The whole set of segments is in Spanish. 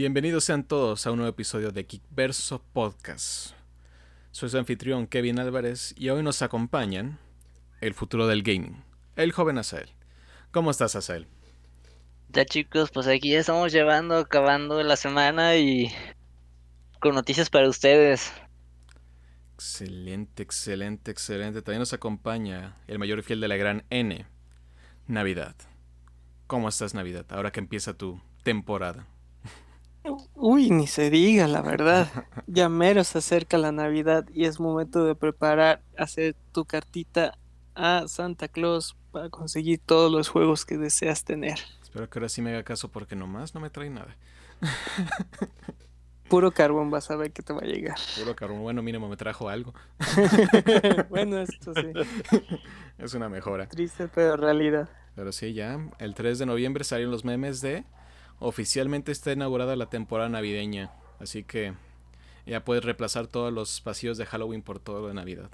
Bienvenidos sean todos a un nuevo episodio de Kickverso Podcast. Soy su anfitrión Kevin Álvarez y hoy nos acompañan el futuro del gaming, el joven Asael. ¿Cómo estás, Asael? Ya chicos, pues aquí ya estamos llevando, acabando la semana y con noticias para ustedes. Excelente, excelente, excelente. También nos acompaña el mayor fiel de la gran N, Navidad. ¿Cómo estás, Navidad? Ahora que empieza tu temporada. Uy, ni se diga, la verdad. Ya mero se acerca la Navidad y es momento de preparar, hacer tu cartita a Santa Claus para conseguir todos los juegos que deseas tener. Espero que ahora sí me haga caso porque nomás no me trae nada. Puro carbón vas a ver que te va a llegar. Puro carbón, bueno, mínimo me trajo algo. bueno, esto sí. Es una mejora. Triste, pero realidad. Pero sí, ya, el 3 de noviembre salieron los memes de oficialmente está inaugurada la temporada navideña, así que ya puedes reemplazar todos los pasillos de Halloween por todo de Navidad.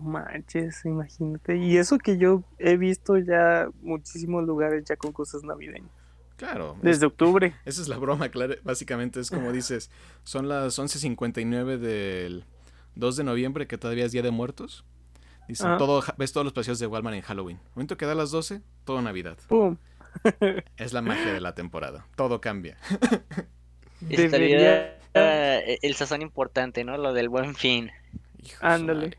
Manches, imagínate. Y eso que yo he visto ya muchísimos lugares ya con cosas navideñas. Claro. Desde octubre. Esa es la broma, claro. Básicamente es como dices, son las 11.59 del 2 de noviembre, que todavía es Día de Muertos. Dicen, todo, ves todos los pasillos de Walmart en Halloween. momento que da las 12, todo Navidad. ¡Pum! Es la magia de la temporada. Todo cambia. Debería... el sazón importante, ¿no? Lo del buen fin. Ándale.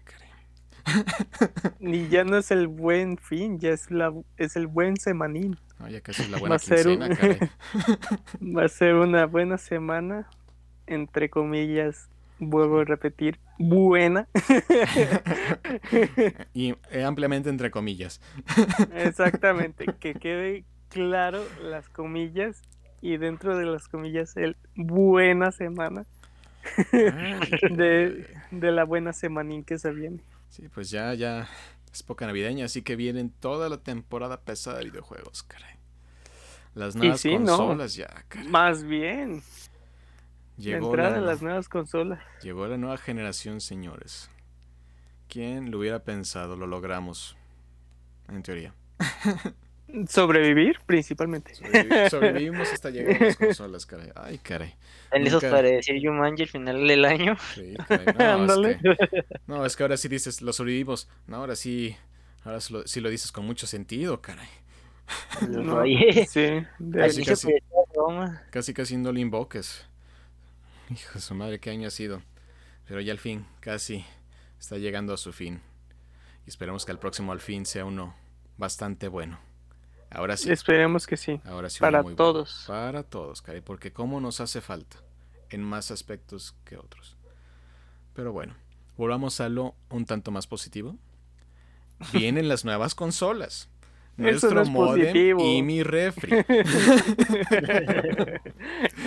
Ni ya no es el buen fin, ya es la es el buen semanín. No, ya casi es la buena va quincena, Va a ser una buena semana, entre comillas, vuelvo a repetir, buena. y eh, ampliamente entre comillas. Exactamente, que quede claro las comillas y dentro de las comillas el buena semana de, la buena semanín que se viene. Sí, pues ya, ya es poca navideña, así que vienen toda la temporada pesada de videojuegos, caray. Las nuevas consolas ya, caray. Más bien. Llegó la entrada de las nuevas consolas. Llegó la nueva generación, señores. ¿Quién lo hubiera pensado? Lo logramos. En teoría. Sobrevivir, principamente. sobrevivimos hasta llegar a las consolas, caray. Ay, caray. En eso para decir Jumanji al final del año. Sí, caray. No, es que, no, es que ahora sí dices, lo sobrevivimos. No, ahora sí, ahora sí lo, dices con mucho sentido, caray. No, sí, casi, casi, casi, casi no lo invoques. Hijo de su madre, qué año ha sido. Pero ya al fin, casi está llegando a su fin. Y esperemos que el próximo al fin sea uno bastante bueno. Ahora sí. Esperemos que sí. Ahora sí. Para todos. Para todos, Cari, porque cómo nos hace falta en más aspectos que otros. Pero bueno, volvamos a lo un tanto más positivo. Vienen las nuevas consolas. Nuestro modem y mi refri.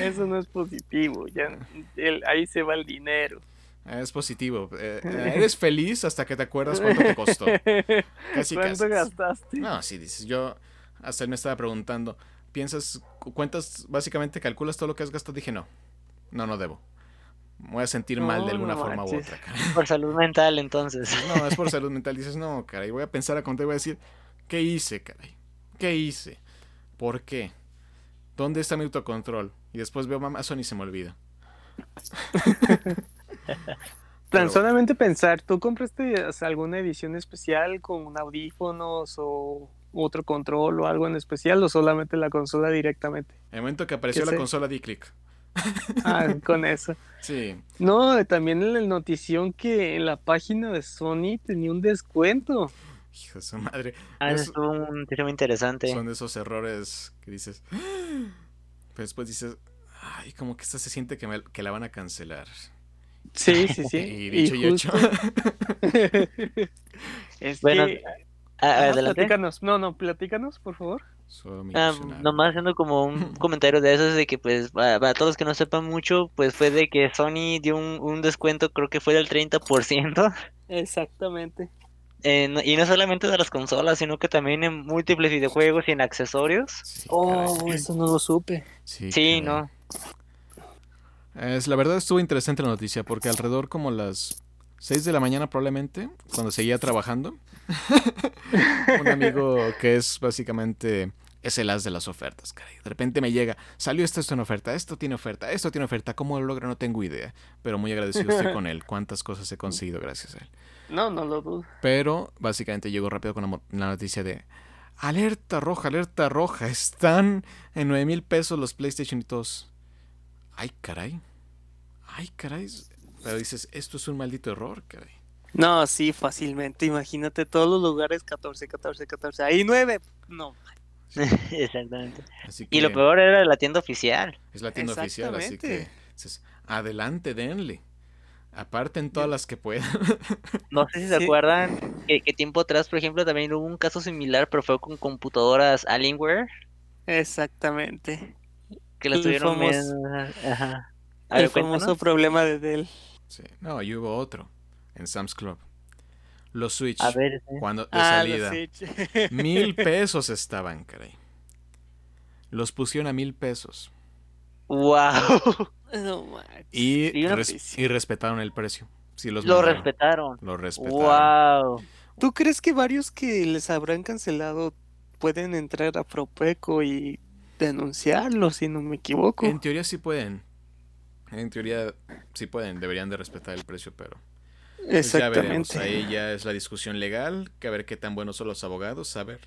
Eso no es positivo. Ya, ahí se va el dinero. Es positivo. Eh, eres feliz hasta que te acuerdas cuánto te costó. Casi, ¿Cuánto gastaste? No, sí, dices. Yo hasta él me estaba preguntando, ¿piensas, cuentas, básicamente calculas todo lo que has gastado? Dije, no, no, no debo. Me voy a sentir mal de alguna forma u otra. Por salud mental, entonces. No, es por salud mental. Dices, no, caray, voy a pensar a contar y voy a decir, ¿qué hice, caray? ¿Qué hice? ¿Por qué? ¿Dónde está mi autocontrol? Y después veo Amazon y se me olvida. Tan solamente pensar, ¿tú compraste alguna edición especial con audífonos o otro control o algo en especial o solamente la consola directamente. En el momento que apareció la consola di clic. Ah, con eso. Sí. No, también en la notición que en la página de Sony tenía un descuento. Hijo de su madre. Ah, eso es un tema interesante. Son de esos errores que dices. Pero después dices, ay, como que esta se siente que, que la van a cancelar. Sí, sí, sí. y dicho y, hecho. es bueno, Ah, platícanos, no, no, platícanos, por favor. Ah, nomás haciendo como un comentario de eso, de que pues para, todos los que no sepan mucho, pues fue de que Sony dio un, descuento, creo que fue del 30%. Exactamente. y no solamente de las consolas, sino que también en múltiples videojuegos y en accesorios. oh, eso no lo supe. Sí, no. Es, la verdad estuvo interesante la noticia porque alrededor como las 6 de la mañana probablemente, cuando seguía trabajando, un amigo que es básicamente es el as de las ofertas, caray. De repente me llega, salió esto, esto en oferta, esto tiene oferta, esto tiene oferta. ¿Cómo lo logra? No tengo idea. Pero muy agradecido estoy con él. Cuántas cosas he conseguido gracias a él. No, no lo dudo. Pero básicamente llegó rápido con la, noticia de alerta roja, alerta roja. Están en 9 mil pesos los PlayStation y todos. Ay, caray. Ay, caray. Pero dices, esto es un maldito error, caray. No, sí, fácilmente. Imagínate todos los lugares 14, 14, 14. Ahí 9. No. Exactamente. y lo peor era la tienda oficial. Es la tienda oficial, así que adelante, denle. Aparten todas las que puedan. No sé si se acuerdan que, tiempo atrás, por ejemplo, también hubo un caso similar, pero fue con computadoras Alienware. Exactamente. Que lo tuvieron el famoso problema de Dell. Sí. No, y hubo otro en Sam's Club. Los Switch, a ver, cuando de ah, salida, mil pesos estaban, caray. Los pusieron a mil pesos. ¡Wow! y, y, respetaron el precio. Sí, los lo respetaron. Lo respetaron. ¡Wow! ¿Tú crees que varios que les habrán cancelado pueden entrar a Propeco y denunciarlo, si no me equivoco? En teoría sí pueden. En teoría sí pueden, deberían de respetar el precio, pero... Pues Exactamente. Ahí ya es la discusión legal, que a ver qué tan buenos son los abogados, saber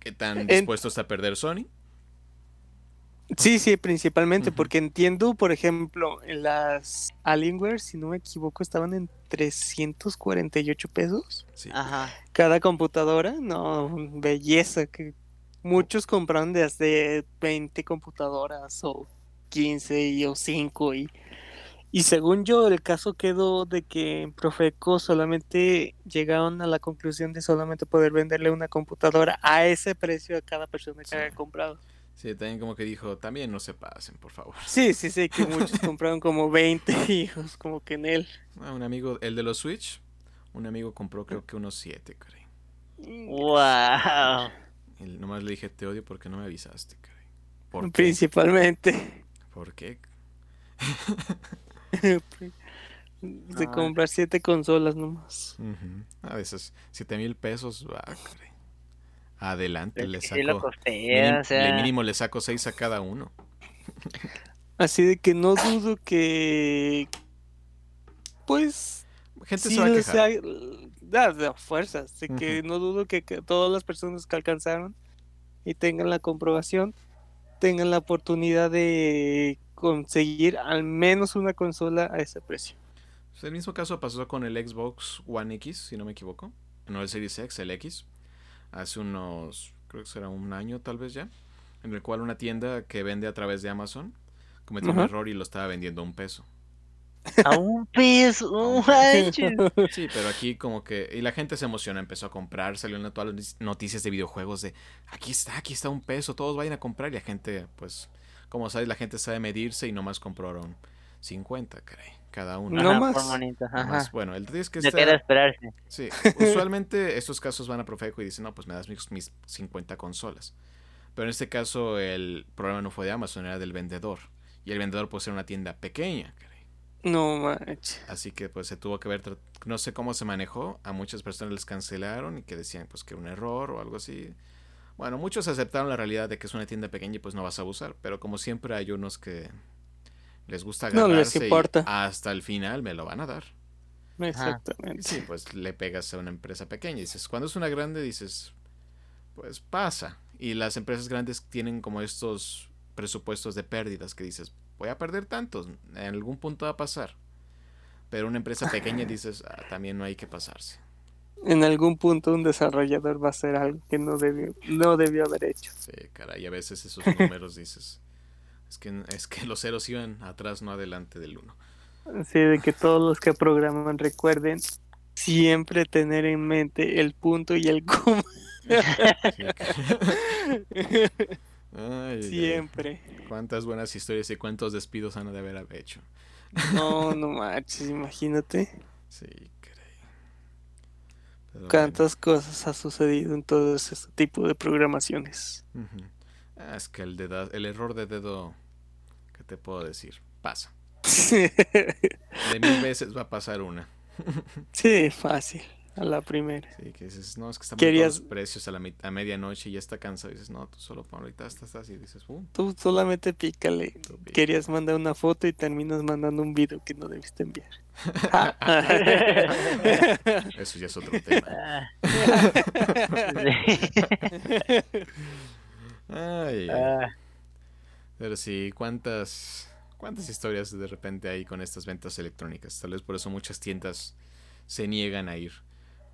qué tan dispuestos a perder Sony. Sí, sí, principalmente, porque entiendo, por ejemplo, en las Alienware, si no me equivoco, estaban en 348 pesos. Sí. Ajá. Cada computadora, no, belleza, que muchos compraron desde 20 computadoras o 15 o 5 y, y según yo el caso quedó de que en Profeco solamente llegaron a la conclusión de solamente poder venderle una computadora a ese precio a cada persona que haya comprado. Sí, también como que dijo, también no se pasen, por favor. Sí, sí, sí, que muchos compraron como 20 hijos, como que en él. Ah, un amigo, el de los Switch, un amigo compró creo que unos 7, creo. ¡Wow! Y nomás le dije, te odio porque no me avisaste, ¿Por Principalmente. ¿Por qué? de comprar siete consolas nomás. A veces, siete mil pesos, va, Adelante, le saco. mínimo, le saco seis a cada uno. Así de que no dudo que. Pues. Gente se va a quejar. Da, de fuerzas. Así que no dudo que, que todas las personas que alcanzaron y tengan la comprobación tengan la oportunidad de conseguir al menos una consola a ese precio. Pues, el mismo caso pasó con el Xbox One X, si no me equivoco. No el Series X, el X. Hace unos, creo que será un año tal vez ya. En el cual una tienda que vende a través de Amazon cometió un error y lo estaba vendiendo a un peso. A un peso, Sí, pero aquí como que. Y la gente se emociona, empezó a comprar, salió en todas las noticias de videojuegos de aquí está, aquí está un peso, todos vayan a comprar. Y la gente, pues, como sabes, la gente sabe medirse y nomás compraron 50, caray, cada uno. No más. Bueno, el es que. Está... esperarse. Sí, usualmente estos casos van a Profeco y dicen, no, pues me das mis, mis 50 consolas. Pero en este caso el problema no fue de Amazon, era del vendedor. Y el vendedor puede ser una tienda pequeña, caray. No manches. Así que pues se tuvo que ver, no sé cómo se manejó, a muchas personas les cancelaron y que decían pues que un error o algo así. Bueno, muchos aceptaron la realidad de que es una tienda pequeña y pues no vas a abusar, pero como siempre hay unos que les gusta agarrarse no les importa. hasta el final me lo van a dar. Exactamente. Sí, pues le pegas a una empresa pequeña y dices, cuando es una grande dices, pues pasa. Y las empresas grandes tienen como estos presupuestos de pérdidas que dices, voy a perder tantos, en algún punto va a pasar. Pero una empresa pequeña dices, ah, también no hay que pasarse. En algún punto un desarrollador va a hacer algo que no debió, no debió haber hecho. Sí, caray, a veces esos números dices, es que, es que los ceros iban atrás, no adelante del uno. Sí, de que todos los que programan recuerden siempre tener en mente el punto y el coma. Siempre. Cuántas buenas historias y cuántos despidos han de haber hecho. No, no manches, imagínate. Sí, creí. Cuántas cosas ha sucedido en todo ese tipo de programaciones. Ah, es que el, el error de dedo, ¿qué te puedo decir? Pasa. de mil veces va a pasar una. sí, fácil, a la primera. Sí, que dices, no, es que están Querías... los precios a, la a medianoche y ya está cansado. Y dices, no, tú solo para ahorita estás así. Y dices, uh. Tú solamente pícale. Tú Querías mandar una foto y terminas mandando un video que no debiste enviar. Eso ya es otro tema. Ay, ah. Pero sí, ¿cuántas, ¿cuántas historias de repente hay con estas ventas electrónicas? Tal vez por eso muchas tiendas se niegan a ir.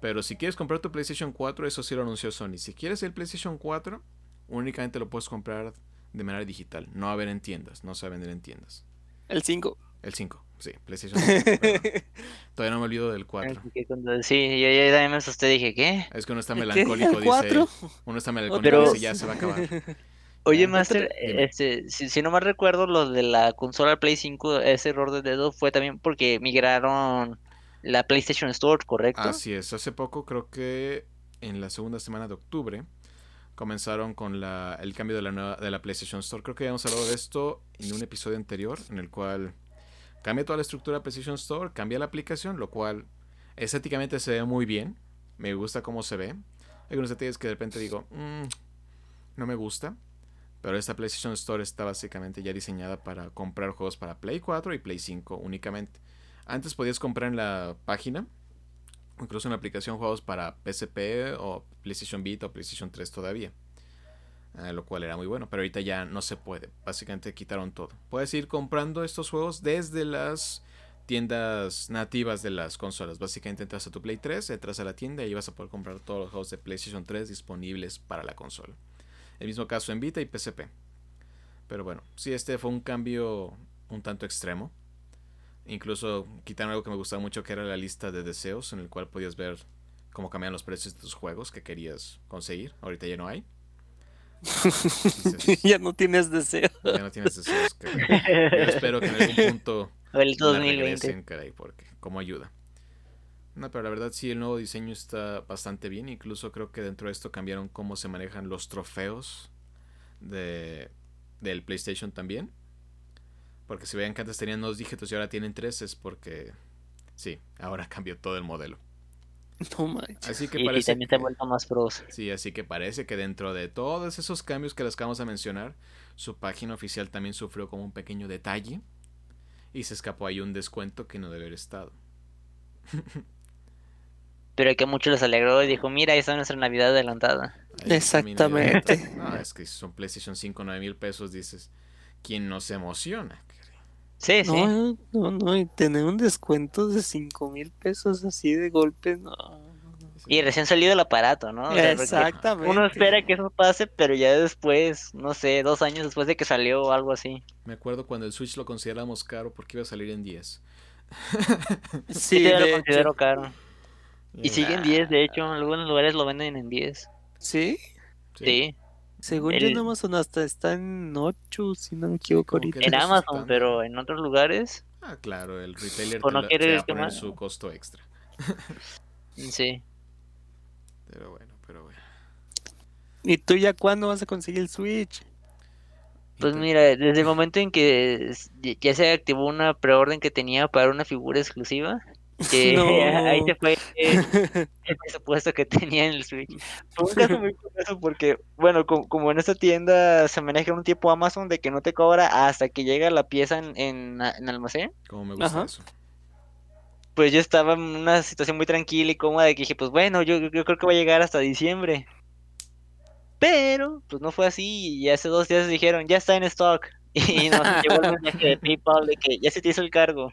Pero si quieres comprar tu PlayStation 4, eso sí lo anunció Sony. Si quieres el PlayStation 4, únicamente lo puedes comprar de manera digital. No va a haber en tiendas, no se va a vender en tiendas. El 5. El 5, sí, PlayStation 5. todavía no me olvido del 4. Sí, yo, yo también me asusté, dije, ¿qué? Es que uno está melancólico, dice. Uno está melancólico, dice, ya se va a acabar. Oye, Master, este, si, si, no mal recuerdo, lo de la consola Play 5, ese error de dedo fue también porque migraron la PlayStation Store, ¿correcto? Así es, hace poco creo que en la segunda semana de octubre comenzaron con la, el cambio de la, nueva, de la PlayStation Store. Creo que habíamos hablado de esto en un episodio anterior en el cual cambia toda la estructura de PlayStation Store, cambia la aplicación, lo cual estéticamente se ve muy bien. Me gusta cómo se ve. Hay algunos detalles que de repente digo, mm, no me gusta. Pero esta PlayStation Store está básicamente ya diseñada para comprar juegos para Play 4 y Play 5 únicamente. Antes podías comprar en la página, incluso en la aplicación, juegos para PSP o PlayStation Vita o PlayStation 3 todavía. Eh, lo cual era muy bueno, pero ahorita ya no se puede. Básicamente quitaron todo. Puedes ir comprando estos juegos desde las tiendas nativas de las consolas. Básicamente entras a tu Play 3, entras a la tienda y vas a poder comprar todos los juegos de PlayStation 3 disponibles para la consola. El mismo caso en Vita y PSP. Pero bueno, sí, este fue un cambio un tanto extremo. Incluso quitaron algo que me gustaba mucho, que era la lista de deseos, en el cual podías ver cómo cambian los precios de tus juegos que querías conseguir. Ahorita ya no hay. ya no tienes deseos. Ya no tienes deseos. Yo espero que en algún punto el 2020. caray, porque como ayuda. No, pero la verdad sí, el nuevo diseño está bastante bien. Incluso creo que dentro de esto cambiaron cómo se manejan los trofeos de, del PlayStation también. Porque si vean que antes tenían dos dígitos y ahora tienen tres, es porque sí, ahora cambió todo el modelo. No manches. Así que parece. Y también te ha vuelto más pros. Sí, así que parece que dentro de todos esos cambios que les acabamos de mencionar, su página oficial también sufrió como un pequeño detalle. Y se escapó ahí un descuento que no debe haber estado. pero que mucho les alegró y dijo, mira, esa es nuestra Navidad adelantada. Exactamente. No, es que si son PlayStation 5, 9 mil pesos, dices, ¿quién no se emociona? Sí, sí. No, no, y tener un descuento de 5 mil pesos así de golpe, no. Y recién salido el aparato, ¿no? Exactamente. Uno espera que eso pase, pero ya después, no sé, dos años después de que salió o algo así. Me acuerdo cuando el Switch lo consideramos caro porque iba a salir en 10. sí, yo lo considero caro. Y sigue en 10, de hecho, en algunos lugares lo venden en 10. ¿Sí? Sí. Según yo en Amazon hasta está en 8, si no me equivoco ahorita. En Amazon, pero en otros lugares. Ah, claro, el retailer te, no te va a poner su costo extra. sí. Pero bueno, pero bueno. ¿Y tú ya cuándo vas a conseguir el Switch? Pues mira, desde el momento en que ya se activó una preorden que tenía para una figura exclusiva, que ahí se fue el presupuesto que tenía en el Switch. Fue un caso muy curioso porque, bueno, como, en esta tienda se maneja un tiempo Amazon de que no te cobra hasta que llega la pieza en, en, almacén. Como me gusta eso. Pues yo estaba en una situación muy tranquila y cómoda de que dije, pues bueno, yo, yo creo que va a llegar hasta diciembre. Pero, pues no fue así y hace dos días dijeron, ya está en stock. Y nos llegó el mensaje de PayPal de que ya se te hizo el cargo.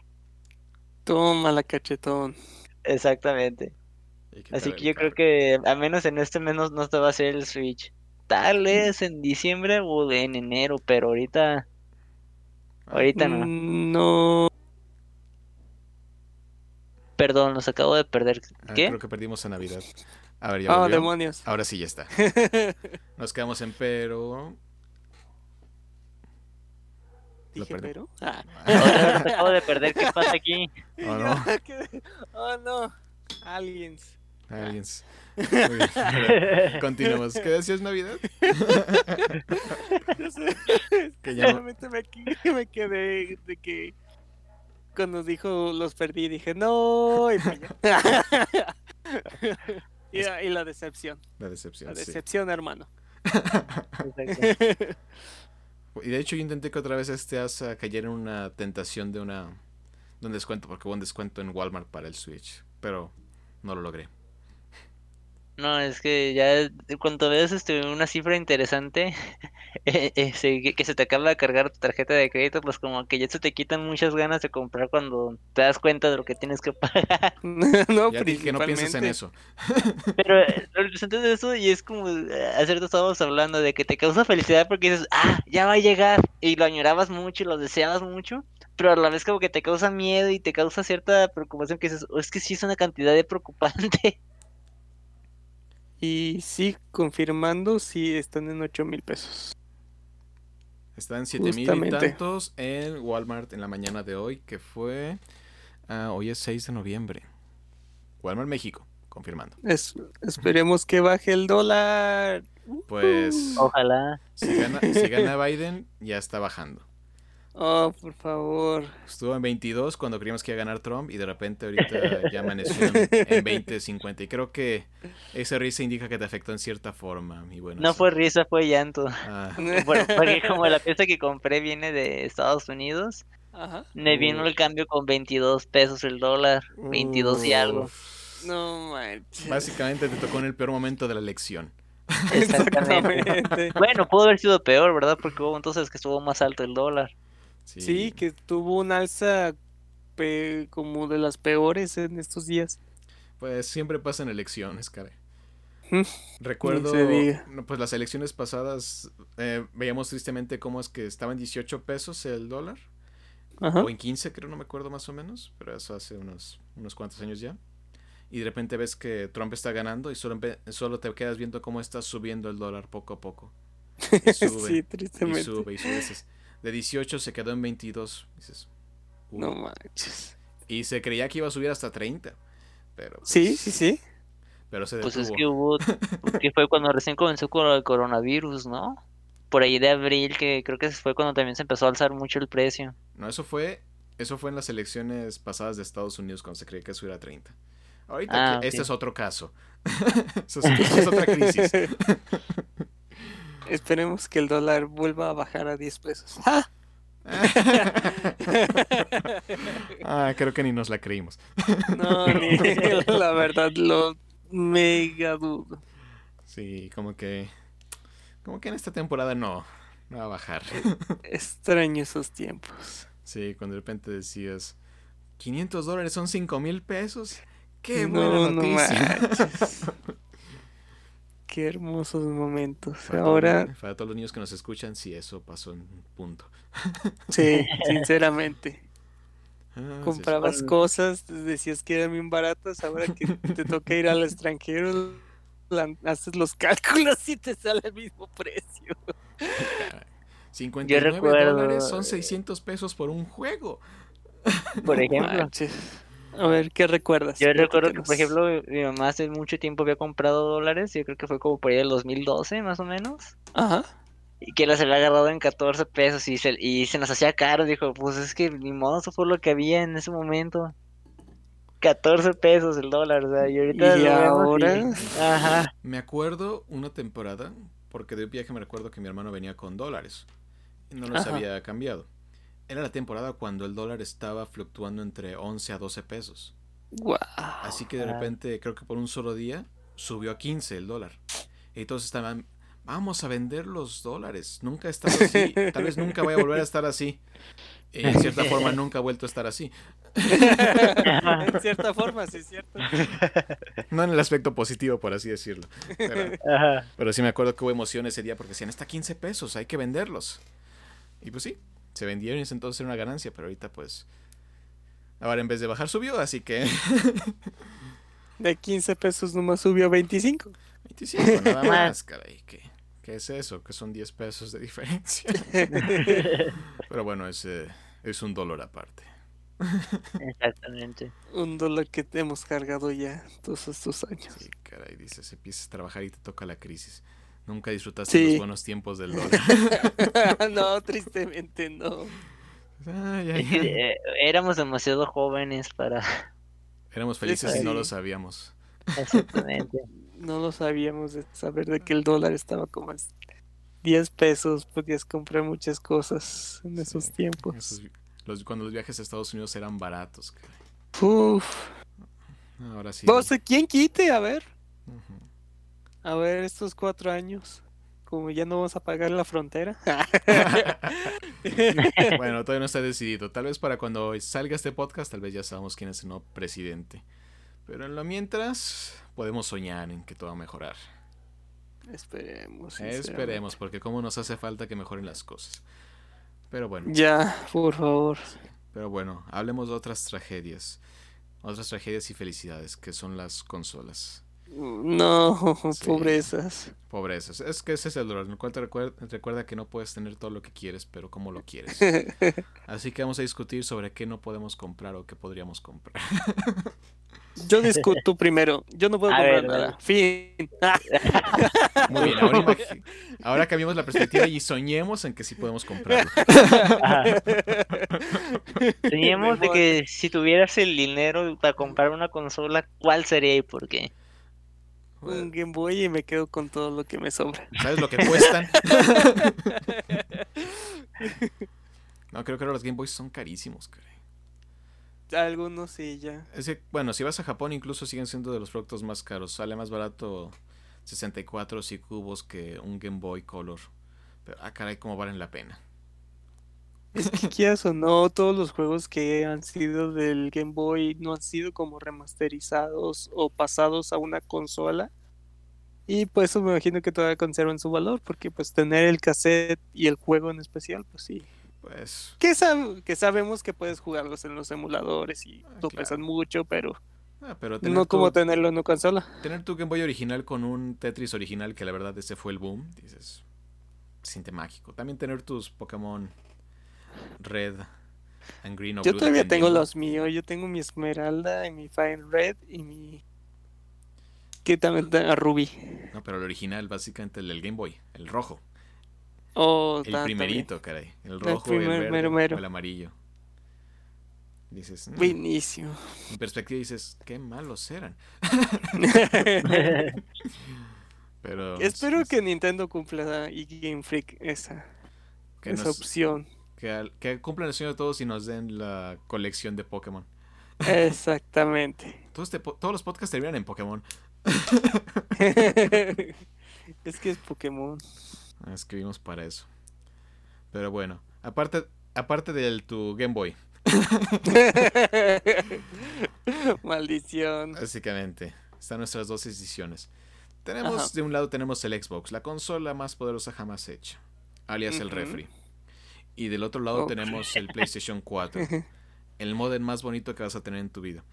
Toma la cachetón. Exactamente. Así que yo creo que a menos en este menos no te va a hacer el Switch. Tal vez en diciembre o en enero, pero ahorita. Ahorita no. Mm, no. Perdón, nos acabo de perder. Ah, ¿Qué? creo que perdimos a Navidad. A ver, ya oh, demonios. Ahora sí ya está. Nos quedamos en pero. Dije, pero. Ah. acabo de perder. ¿Qué pasa aquí? Oh, no. oh, no. Aliens. Aliens. Continuamos. ¿Qué decías Navidad? que ya Solamente me, me quedé de que cuando dijo los perdí, dije, no. Y, y, la decepción. La decepción. La decepción, hermano. Y de hecho yo intenté que otra vez este asa cayera en una tentación de una de un descuento, porque hubo un descuento en Walmart para el Switch, pero no lo logré. No, es que ya cuando ves este, una cifra interesante, eh, eh, que se te acaba de cargar tu tarjeta de crédito, pues como que ya se te quitan muchas ganas de comprar cuando te das cuenta de lo que tienes que pagar. no, ya que no pienses en eso. Pero eh, lo interesante de eso, y es como, ayer estábamos hablando de que te causa felicidad porque dices, ah, ya va a llegar, y lo añorabas mucho y lo deseabas mucho, pero a la vez como que te causa miedo y te causa cierta preocupación que dices, oh, es que sí es una cantidad de preocupante. Y sí, confirmando, sí están en 8 mil pesos. Están 7 mil y tantos en Walmart en la mañana de hoy, que fue... Ah, hoy es 6 de noviembre. Walmart México, confirmando. esperemos que baje el dólar. Pues... Ojalá. Si gana, si gana Biden, ya está bajando. Oh, por favor. Estuvo en 22 cuando creíamos que iba a ganar Trump y de repente ahorita ya amaneció en, 20, 50. Y creo que esa risa indica que te afectó en cierta forma. Y bueno, no fue risa, fue llanto. Ah. Bueno, porque como la pieza que compré viene de Estados Unidos, me vino el cambio con 22 pesos el dólar, 22 y algo. No manches. Básicamente te tocó en el peor momento de la elección. Exactamente. bueno, pudo haber sido peor, ¿verdad? Porque hubo entonces que estuvo más alto el dólar. Sí. que tuvo un alza como de las peores en estos días. Pues siempre pasa en elecciones, caray. Recuerdo, pues las elecciones pasadas eh, veíamos tristemente cómo es que estaba en 18 pesos el dólar. O en 15, creo, no me acuerdo más o menos, pero eso hace unos, unos cuantos años ya. Y de repente ves que Trump está ganando y solo, solo te quedas viendo cómo está subiendo el dólar poco a poco. Y sube, sí, tristemente. Y sube y sube de 18 se quedó en 22. Dices, no manches. Y se creía que iba a subir hasta 30. Pero sí, pues, sí, sí. Pero se detuvo. Pues es que hubo, que fue cuando recién comenzó con el coronavirus, ¿no? Por ahí de abril, que creo que fue cuando también se empezó a alzar mucho el precio. No, eso fue, eso fue en las elecciones pasadas de Estados Unidos cuando se creía que subiera a 30. Ahorita ah, este es otro caso. eso es otra crisis. Esperemos que el dólar vuelva a bajar a 10 pesos. ah, creo que ni nos la creímos. no, ni la verdad lo mega dudo. Sí, como que como que en esta temporada no, no va a bajar. Extraño esos tiempos. Sí, cuando de repente decías 500 dólares son 5 mil pesos. Qué buena noticia. Qué hermosos momentos. Ahora. para todos los niños que nos escuchan, sí, eso pasó en punto. Sí, sinceramente. Ah, Comprabas cosas, decías que eran bien baratas, ahora que te toca ir al extranjero, haces los cálculos y te sale el mismo precio. 59 dólares son 600 pesos por un juego. Por ejemplo. A ver, ¿qué recuerdas? Yo recuerdo que, por ejemplo, mi mamá hace mucho tiempo había comprado dólares, yo creo que fue como por ahí el 2012, más o menos. Ajá. Y que la se le ha agarrado en 14 pesos y se, y se nos hacía caro. Dijo, pues es que ni modo, eso fue lo que había en ese momento. 14 pesos el dólar, o sea, y ahorita... ¿Y ahora? Ajá. Me acuerdo una temporada, porque de un viaje me recuerdo que mi hermano venía con dólares. Y no los había cambiado. Era la temporada cuando el dólar estaba fluctuando entre 11 a 12 pesos. Así que de repente, creo que por un solo día, subió a 15 el dólar. Y todos estaban, vamos a vender los dólares. Nunca he estado así. Tal vez nunca voy a volver a estar así. en cierta forma, nunca he vuelto a estar así. en cierta forma, sí es cierto. No en el aspecto positivo, por así decirlo. Pero, pero sí me acuerdo que hubo emoción ese día porque decían, está 15 pesos, hay que venderlos. Y pues sí, se vendieron y entonces era una ganancia, pero ahorita pues ahora en vez de bajar subió, así que de 15 pesos nomás subió a 25. 25, nada más, caray, ¿qué, ¿qué es eso? Que son 10 pesos de diferencia. pero bueno, es, es un dólar aparte. Exactamente. Un dólar que te hemos cargado ya todos estos años. Sí, caray, dices, empiezas a trabajar y te toca la crisis. Nunca disfrutaste los buenos tiempos del dólar. no, tristemente no. Ah, eh, éramos demasiado jóvenes para... Éramos felices y no lo sabíamos. Exactamente. no lo sabíamos de saber de que el dólar estaba como 10 pesos, podías comprar muchas cosas en esos tiempos. los, cuando los viajes a Estados Unidos eran baratos. Uf. Ahora sí. ¿Quién quite? A ver. A ver, estos cuatro años como ya no vamos a pagar la frontera. bueno, todavía no está decidido. Tal vez para cuando salga este podcast, tal vez ya sabemos quién es el nuevo presidente. Pero en lo mientras, podemos soñar en que todo va a mejorar. Esperemos. Esperemos, porque como nos hace falta que mejoren las cosas. Pero bueno. Ya, por favor. Pero bueno, hablemos de otras tragedias. Otras tragedias y felicidades, que son las consolas. No, pobrezas. Pobrezas. Es que ese es el dolor, en el cual te recuerda, que no puedes tener todo lo que quieres, pero como lo quieres. Así que vamos a discutir sobre qué no podemos comprar o qué podríamos comprar. Yo discuto primero. Yo no puedo comprar nada. Fin. Muy bien, ahora, ahora, cambiamos la perspectiva y soñemos en que sí podemos comprarlo. Soñemos de que si tuvieras el dinero para comprar una consola, ¿cuál sería y por qué? Un Game Boy y me quedo con todo lo que me sobra. ¿Sabes lo que cuestan? no, creo que los Game Boys son carísimos, creo. Algunos sí, ya. bueno, si vas a Japón incluso siguen siendo de los productos más caros. Sale más barato 64 y cubos que un Game Boy Color. Pero, ah, caray, cómo valen la pena. Es que quieras o no, todos los juegos que han sido del Game Boy no han sido como remasterizados o pasados a una consola. Y pues eso me imagino que todavía conservan su valor, porque pues tener el cassette y el juego en especial, pues sí. Pues... Que, que sabemos que puedes jugarlos en los emuladores y ah, no pesan mucho, pero... Ah, pero no como tenerlo en una consola. Tener tu Game Boy original con un Tetris original, que la verdad ese fue el boom, dices, siente mágico. También tener tus Pokémon Red and Green o Yo todavía tengo los míos. Yo tengo mi Esmeralda y mi Fire Red y mi. ¿Qué también a Ruby. No, pero el original, básicamente el del Game Boy, el rojo. Oh, el primerito, caray. El rojo, el, el verde, el amarillo. Dices, mm". buenísimo. En perspectiva dices, qué malos eran. pero espero que Nintendo cumpla y Game Freak esa, esa opción que, que cumplan el sueño de todos y nos den la colección de Pokémon. Exactamente. Todos, todos los podcasts terminan en Pokémon. es que es Pokémon. Ah, escribimos para eso. Pero bueno, aparte, aparte del tu Game Boy. Maldición. Básicamente, están nuestras dos decisiones. Tenemos, de un lado tenemos el Xbox, la consola más poderosa jamás hecha, alias el refri. Y del otro lado tenemos el PlayStation 4. El modem más bonito que vas a tener en tu vida.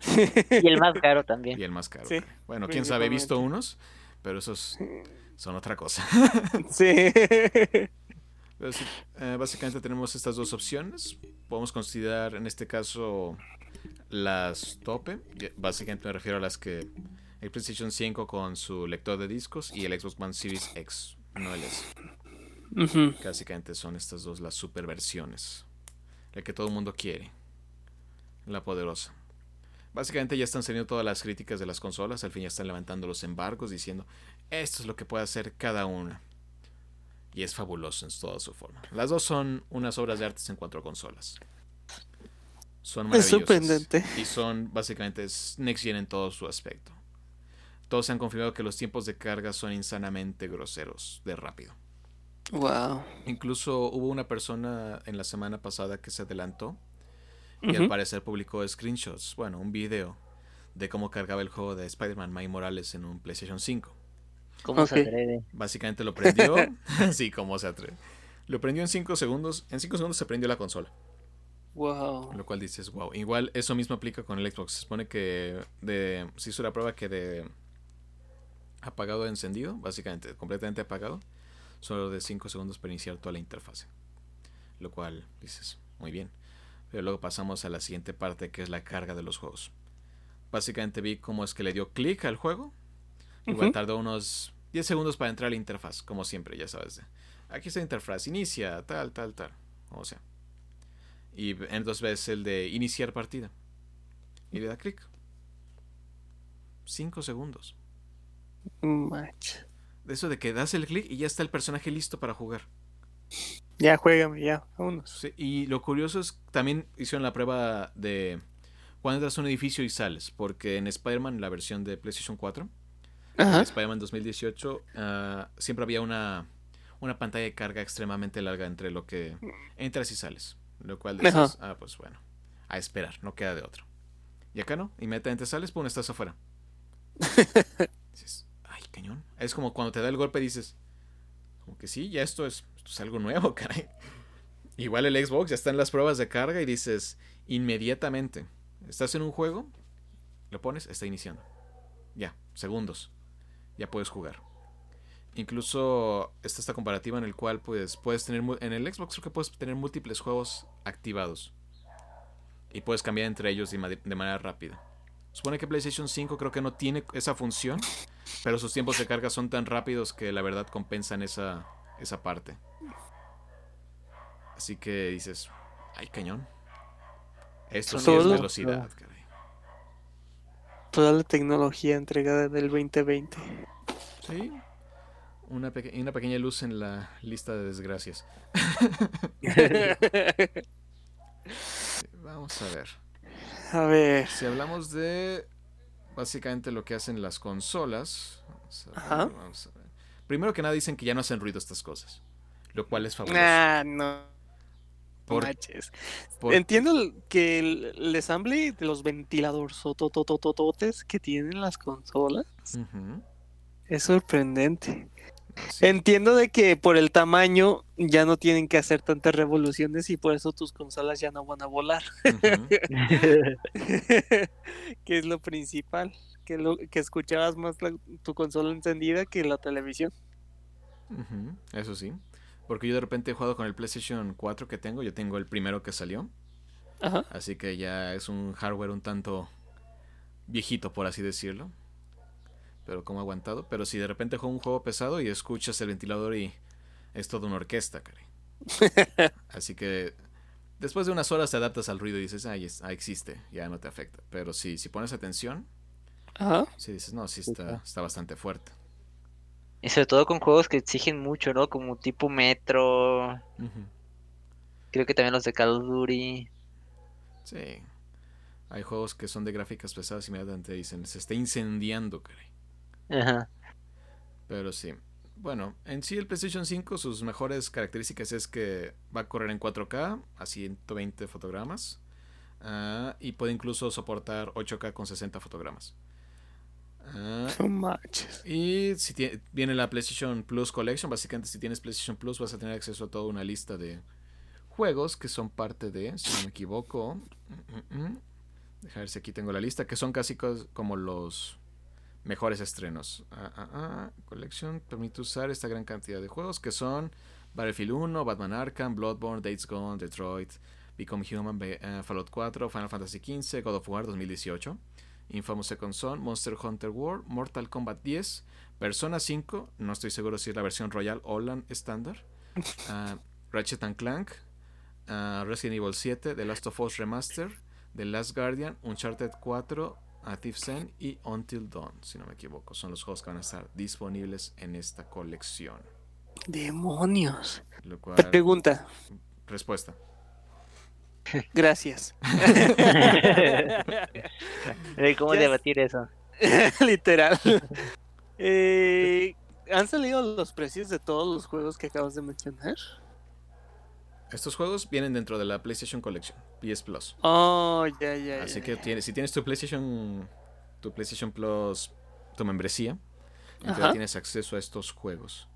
Y el más caro también. Y el más caro. Bueno, quién sabe, he visto unos, pero esos son otra cosa. Sí. Eh, básicamente tenemos estas dos opciones. Podemos considerar en este caso las tope. Básicamente me refiero a las que el PlayStation 5 con su lector de discos y el Xbox One Series X, no el S. Básicamente son estas dos las superversiones. La que todo el mundo quiere. La poderosa. Básicamente ya están saliendo todas las críticas de las consolas. Al fin ya están levantando los embargos diciendo esto es lo que puede hacer cada una. Y es fabuloso en toda su forma. Las dos son unas obras de arte en cuatro consolas. Son maravillosas. Es sorprendente. Y son básicamente next gen en todo su aspecto. Todos se han confirmado que los tiempos de carga son insanamente groseros de rápido. Wow. Incluso hubo una persona en la semana pasada que se adelantó y al parecer publicó screenshots, bueno, un video de cómo cargaba el juego de Spider-Man Miles Morales en un PlayStation 5. ¿Cómo se atreve? Básicamente lo prendió. sí, cómo se atreve. Lo prendió en 5 segundos. En 5 segundos se prendió la consola. Wow. Lo cual dices, wow. Igual eso mismo aplica con el Xbox. Se supone que de, se hizo la prueba que de apagado a encendido, básicamente completamente apagado, solo de 5 segundos para iniciar toda la interfase. Lo cual dices, muy bien. Pero luego pasamos a la siguiente parte que es la carga de los juegos. Básicamente vi cómo es que le dio clic al juego. Igual tardó unos 10 segundos para entrar a la interfaz, como siempre, ya sabes. Aquí está la interfaz, inicia, tal, tal, tal. O sea. Y en dos veces el de iniciar partida. Y le da clic. Cinco segundos. Match. De eso de que das el clic y ya está el personaje listo para jugar. Ya, juégame, ya, vámonos. Sí, y lo curioso es también hicieron la prueba de cuando entras a un edificio y sales, porque en Spider-Man, la versión de PlayStation 4, Ajá. Spider-Man 2018, ah, siempre había una, una pantalla de carga extremadamente larga entre lo que entras y sales. Lo cual dices, Ajá. ah, pues bueno, a esperar, no queda de otro. Y acá no, inmediatamente sales, pum, estás afuera. dices, Es como cuando te da el golpe dices, como que sí, ya esto es, esto es algo nuevo, caray. Igual el Xbox ya está en las pruebas de carga y dices, inmediatamente, estás en un juego, lo pones, está iniciando. Ya, segundos. Ya puedes jugar. Incluso está esta comparativa en el cual pues puedes tener en el Xbox creo que puedes tener múltiples juegos activados y puedes cambiar entre ellos de manera rápida. Supone que PlayStation 5 creo que no tiene esa función, pero sus tiempos de carga son tan rápidos que la verdad compensan esa, esa parte. Así que dices, ay cañón. Esto sí es velocidad, caray. Toda la tecnología entregada del 2020. Sí. Una, peque- una pequeña luz en la lista de desgracias. Vamos a ver. A ver. Si hablamos de básicamente lo que hacen las consolas. Vamos a ver, Ajá. vamos a ver. Primero que nada dicen que ya no hacen ruido estas cosas. Lo cual es fabuloso. Ah, no Por- por- Entiendo que el, el ensamble de los ventiladores que tienen las consolas es sorprendente. Sí. Entiendo de que por el tamaño ya no tienen que hacer tantas revoluciones y por eso tus consolas ya no van a volar, Ujú, que es lo principal, que lo que escuchabas más la- tu consola encendida que la televisión. Eso sí. Porque yo de repente he jugado con el PlayStation 4 que tengo. Yo tengo el primero que salió. Ajá. Así que ya es un hardware un tanto viejito, por así decirlo. Pero como aguantado. Pero si de repente juego un juego pesado y escuchas el ventilador y es toda una orquesta, caray. Así que después de unas horas te adaptas al ruido y dices, ah, es- ah, existe, ya no te afecta. Pero si, si pones atención, Ajá. si dices, no, sí está, está bastante fuerte. Y sobre todo con juegos que exigen mucho, ¿no? Como tipo Metro. Creo que también los de Call of Duty. Sí. Hay juegos que son de gráficas pesadas y inmediatamente dicen, se está incendiando, caray. Ajá. Pero sí. Bueno, en sí el PlayStation 5 sus mejores características es que va a correr en 4K a 120 fotogramas ah, y puede incluso soportar 8K con 60 fotogramas. Ah, y si viene la PlayStation Plus Collection, básicamente si tienes PlayStation Plus vas a tener acceso a toda una lista de juegos que son parte de, si no me equivoco, mm, mm, mm, deja ver si aquí tengo la lista, que son casi como los mejores estrenos. Ah, ah, ah, colección permite usar esta gran cantidad de juegos que son Battlefield 1, Batman Arkham, Bloodborne, Dates Gone, Detroit, Become Human, eh, Fallout 4, Final Fantasy XV, God of War 2018. Infamous Second Son, Monster Hunter World, Mortal Kombat 10, Persona 5, no estoy seguro si es la versión Royal o la estándar, ah, Ratchet and Clank, ah, Resident Evil 7, The Last of Us Remaster, The Last Guardian, Uncharted 4, a Thief's End y Until Dawn, si no me equivoco. Son los juegos que van a estar disponibles en esta colección. Demonios. Lo cual, Pregunta. respuesta. Gracias. ¿Cómo debatir eso? Literal. Eh, ¿Han salido los precios de todos los juegos que acabas de mencionar? Estos juegos vienen dentro de la PlayStation Collection, PS Plus. Oh, ya, ya. Así ya. que tienes, si tienes tu PlayStation, tu PlayStation Plus, tu membresía, entonces tienes acceso a estos juegos.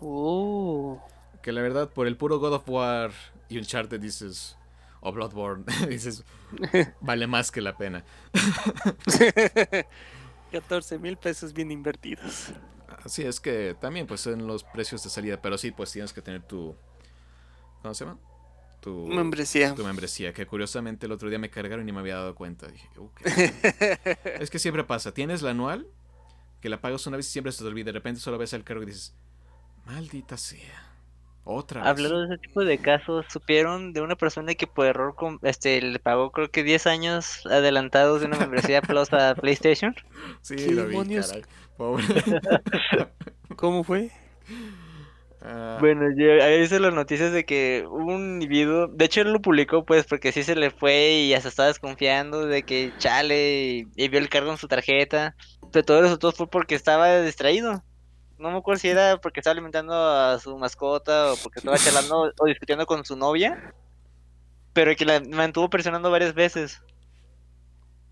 Oh. Que la verdad, por el puro God of War y Uncharted dices, o Bloodborne, dices, vale más que la pena. 14 mil pesos bien invertidos. Así es que también pues son los precios de salida, pero sí, pues tienes que tener tu, ¿cómo se llama? Tu Membresía. tu membresía, que curiosamente el otro día me cargaron y me había dado cuenta. Dije, "Uh, qué es que siempre pasa. Tienes la anual, que la pagas una vez y siempre se te olvida. De repente solo ves el cargo y dices, maldita sea. Otra Hablando de ese tipo de casos, supieron de una persona que por error este le pagó creo que 10 años adelantados de una membresía Plus a PlayStation. Sí, lo vi, caray. Pobre. ¿Cómo fue? Ah. Bueno, yo ahí hice las noticias de que un individuo, de hecho él lo publicó pues porque sí se le fue y hasta estaba desconfiando de que chale y, vio el cargo en su tarjeta, pero todo eso todo fue porque estaba distraído. No me acuerdo si era porque estaba alimentando a su mascota o porque estaba charlando o discutiendo con su novia, pero que la mantuvo presionando varias veces.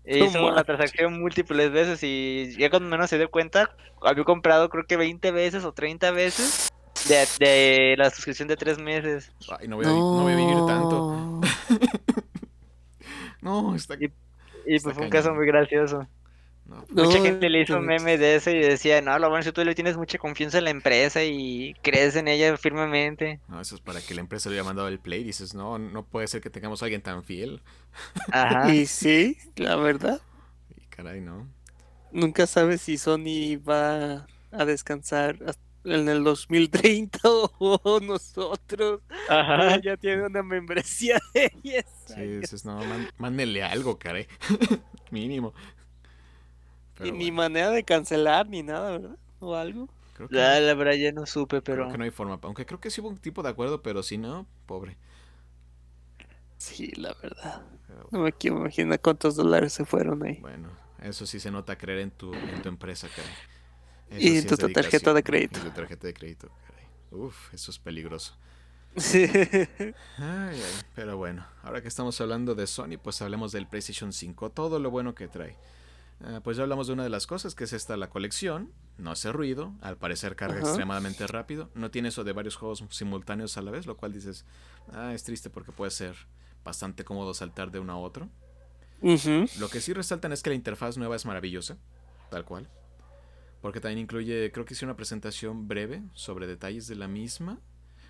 Hizo la transacción múltiples veces y ya cuando menos se dio cuenta, había comprado creo que 20 veces o 30 veces de, la suscripción de tres meses. Ay, no voy a, no. voy a vivir tanto. no, está Y, y pues fue un caso muy gracioso. Mucha gente le hizo un meme de eso y decía, no, lo bueno es que tú le tienes mucha confianza en la empresa y crees en ella firmemente. No, eso es para que la empresa le haya mandado el play. Dices, no, no puede ser que tengamos a alguien tan fiel. Ajá. y sí, la verdad. Y caray, no. Nunca sabes si Sony va a descansar hasta en el 2030 o nosotros ya tiene una membresía de 10 Sí, dices, no, mándenle algo, caray. Mínimo. y ni manera de cancelar ni nada, ¿verdad? O algo. Creo que la, la verdad ya no supe, pero. Creo que no hay forma. Aunque creo que sí hubo un tipo de acuerdo, pero si no, pobre. Sí, la verdad. No me quiero imaginar cuántos dólares se fueron ahí. Bueno, eso sí se nota creer en tu, en tu empresa, caray y tu, tarjeta de crédito. tu tarjeta de crédito, Uf, eso es peligroso. pero bueno, ahora que estamos hablando de Sony, pues hablemos del PlayStation 5, todo lo bueno que trae. Ah, pues ya hablamos de una de las cosas, que es esta la colección. No hace ruido, al parecer carga extremadamente rápido. No tiene eso de varios juegos simultáneos a la vez, lo cual dices, ah, es triste porque puede ser bastante cómodo saltar de uno a otro. Lo que sí resaltan es que la interfaz nueva es maravillosa, tal cual porque también incluye, creo que hice una presentación breve sobre detalles de la misma,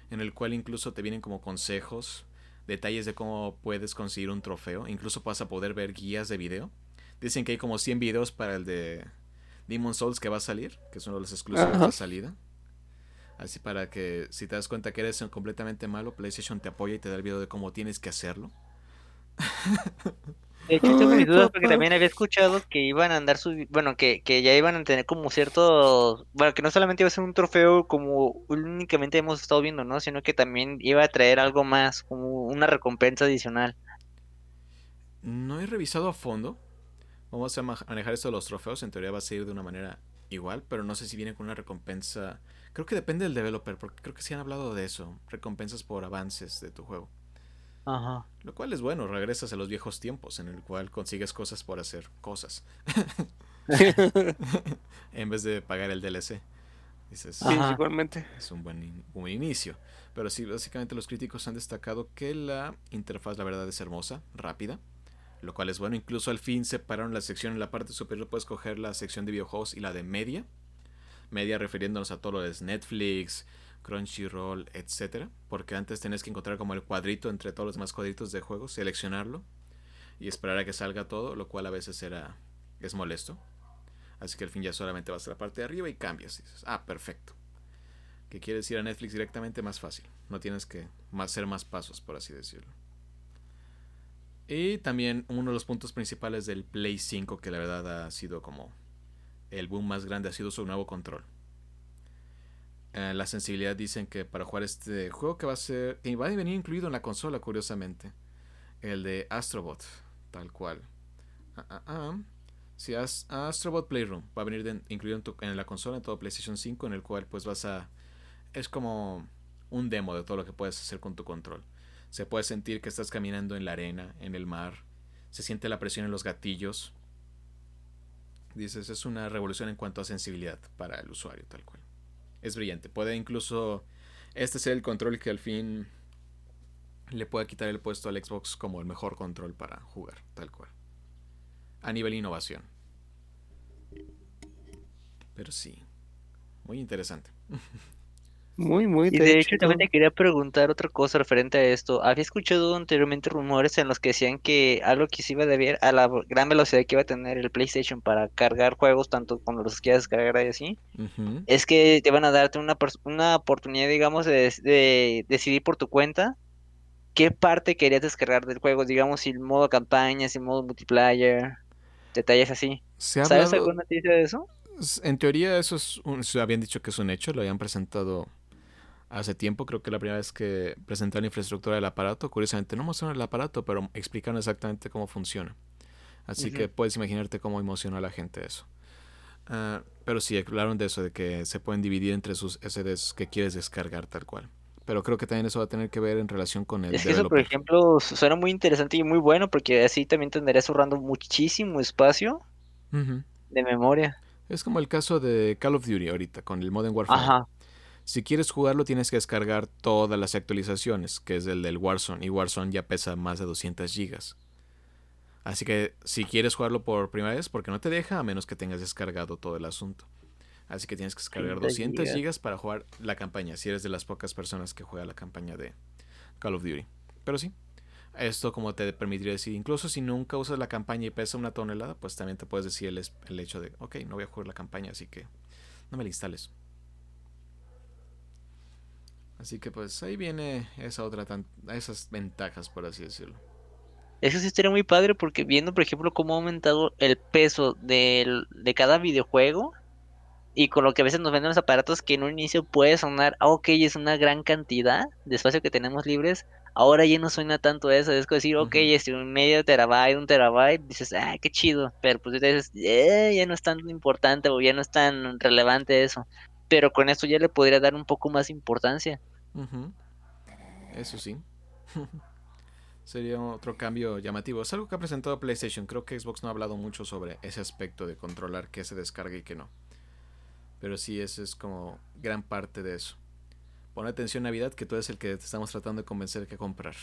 en el cual incluso te vienen como consejos, detalles de cómo puedes conseguir un trofeo, incluso vas a poder ver guías de video. Dicen que hay como 100 videos para el de Demon Souls que va a salir, que es uno de los exclusivos de salida. Así para que si te das cuenta que eres completamente malo, PlayStation te apoya y te da el video de cómo tienes que hacerlo. De hecho, tengo mis dudas porque también había escuchado que iban a andar su, bueno, que, que ya iban a tener como ciertos, bueno, que no solamente iba a ser un trofeo como únicamente hemos estado viendo, ¿no? Sino que también iba a traer algo más, como una recompensa adicional. No he revisado a fondo. Vamos a manejar esto de los trofeos. En teoría va a seguir de una manera igual, pero no sé si viene con una recompensa. Creo que depende del developer, porque creo que sí han hablado de eso. Recompensas por avances de tu juego. Ajá. Lo cual es bueno, regresas a los viejos tiempos en el cual consigues cosas por hacer cosas. en vez de pagar el DLC. Dices, sí, igualmente. Es un buen, buen, inicio. Pero sí, básicamente los críticos han destacado que la interfaz, la verdad, es hermosa, rápida. Lo cual es bueno. Incluso al fin separaron la sección en la parte superior. Puedes coger la sección de videojuegos y la de media. Media refiriéndonos a todo lo de Netflix, Crunchyroll, etcétera, porque antes tenías que encontrar como el cuadrito entre todos los demás cuadritos de juegos, seleccionarlo y esperar a que salga todo, lo cual a veces era es molesto. Así que al fin ya solamente vas a la parte de arriba y cambias. Ah, perfecto. Que quieres ir a Netflix directamente más fácil. No tienes que hacer más pasos, por así decirlo. Y también uno de los puntos principales del Play 5, que la verdad ha sido como el boom más grande, ha sido su nuevo control. Eh, la sensibilidad dicen que para jugar este juego que va a ser que va a venir incluido en la consola curiosamente el de Astrobot tal cual. Ah, ah, ah. si Astrobot Playroom va a venir incluido en, la consola en todo PlayStation 5 en el cual pues vas a es como un demo de todo lo que puedes hacer con tu control. Se puede sentir que estás caminando en la arena en el mar se siente la presión en los gatillos. Dices es una revolución en cuanto a sensibilidad para el usuario tal cual es brillante. Puede incluso este ser el control que al fin le pueda quitar el puesto al Xbox como el mejor control para jugar, tal cual. A nivel innovación. Pero sí, muy interesante. Muy, muy. Y de hecho, también te quería preguntar otra cosa referente a esto. Había escuchado anteriormente rumores en los que decían que algo que se iba a deber a la gran velocidad que iba a tener el PlayStation para cargar juegos, tanto cuando los quieras cargar y así, es que te van a darte una, una oportunidad, digamos, de, de decidir por tu cuenta qué parte querías descargar del juego, digamos, si el modo campaña, si el modo multiplayer, detalles así. ¿Sabes alguna noticia de eso? En teoría eso es un, se habían dicho que es un hecho, lo habían presentado hace tiempo, creo que la primera vez que presentaron la infraestructura del aparato, curiosamente no mostraron el aparato, pero explicaron exactamente cómo funciona. Así que puedes imaginarte cómo emocionó a la gente eso. Ah, pero sí, hablaron de eso, de que se pueden dividir entre sus SDs que quieres descargar tal cual. Pero creo que también eso va a tener que ver en relación con el. Es que eso, por ejemplo, suena muy interesante y muy bueno porque así también tendrías ahorrando muchísimo espacio de memoria. Es como el caso de Call of Duty ahorita con el Modern Warfare. Ajá. Si quieres jugarlo tienes que descargar todas las actualizaciones, que es el del Warzone, y Warzone ya pesa más de 200 gigas. Así que si quieres jugarlo por primera vez, porque no te deja a menos que tengas descargado todo el asunto. Así que tienes que descargar 200 gigas para jugar la campaña, si eres de las pocas personas que juega la campaña de Call of Duty. Pero sí, esto como te permitiría decir, incluso si nunca usas la campaña y pesa una tonelada, pues también te puedes decir el, el hecho de, ok, no voy a jugar la campaña, así que no me la instales. Así que pues ahí viene esa otra esas ventajas, por así decirlo. Eso sí estaría muy padre porque viendo, por ejemplo, cómo ha aumentado el peso de cada videojuego y con lo que a veces nos venden los aparatos que en un inicio puede sonar, ah, ok, es una gran cantidad de espacio que tenemos libres, ahora ya no suena tanto eso, es decir, ok, es un medio terabyte, un terabyte, dices, ah, qué chido, pero pues dices, eh, ya no es tan importante o ya no es tan relevante eso, pero con esto ya le podría dar un poco más importancia. Eso sí. Sería otro cambio llamativo. Es algo que ha presentado PlayStation. Creo que Xbox no ha hablado mucho sobre ese aspecto de controlar qué se descarga y qué no. Pero sí, eso es como gran parte de eso. Pon atención Navidad, que tú eres el que te estamos tratando de convencer que comprar.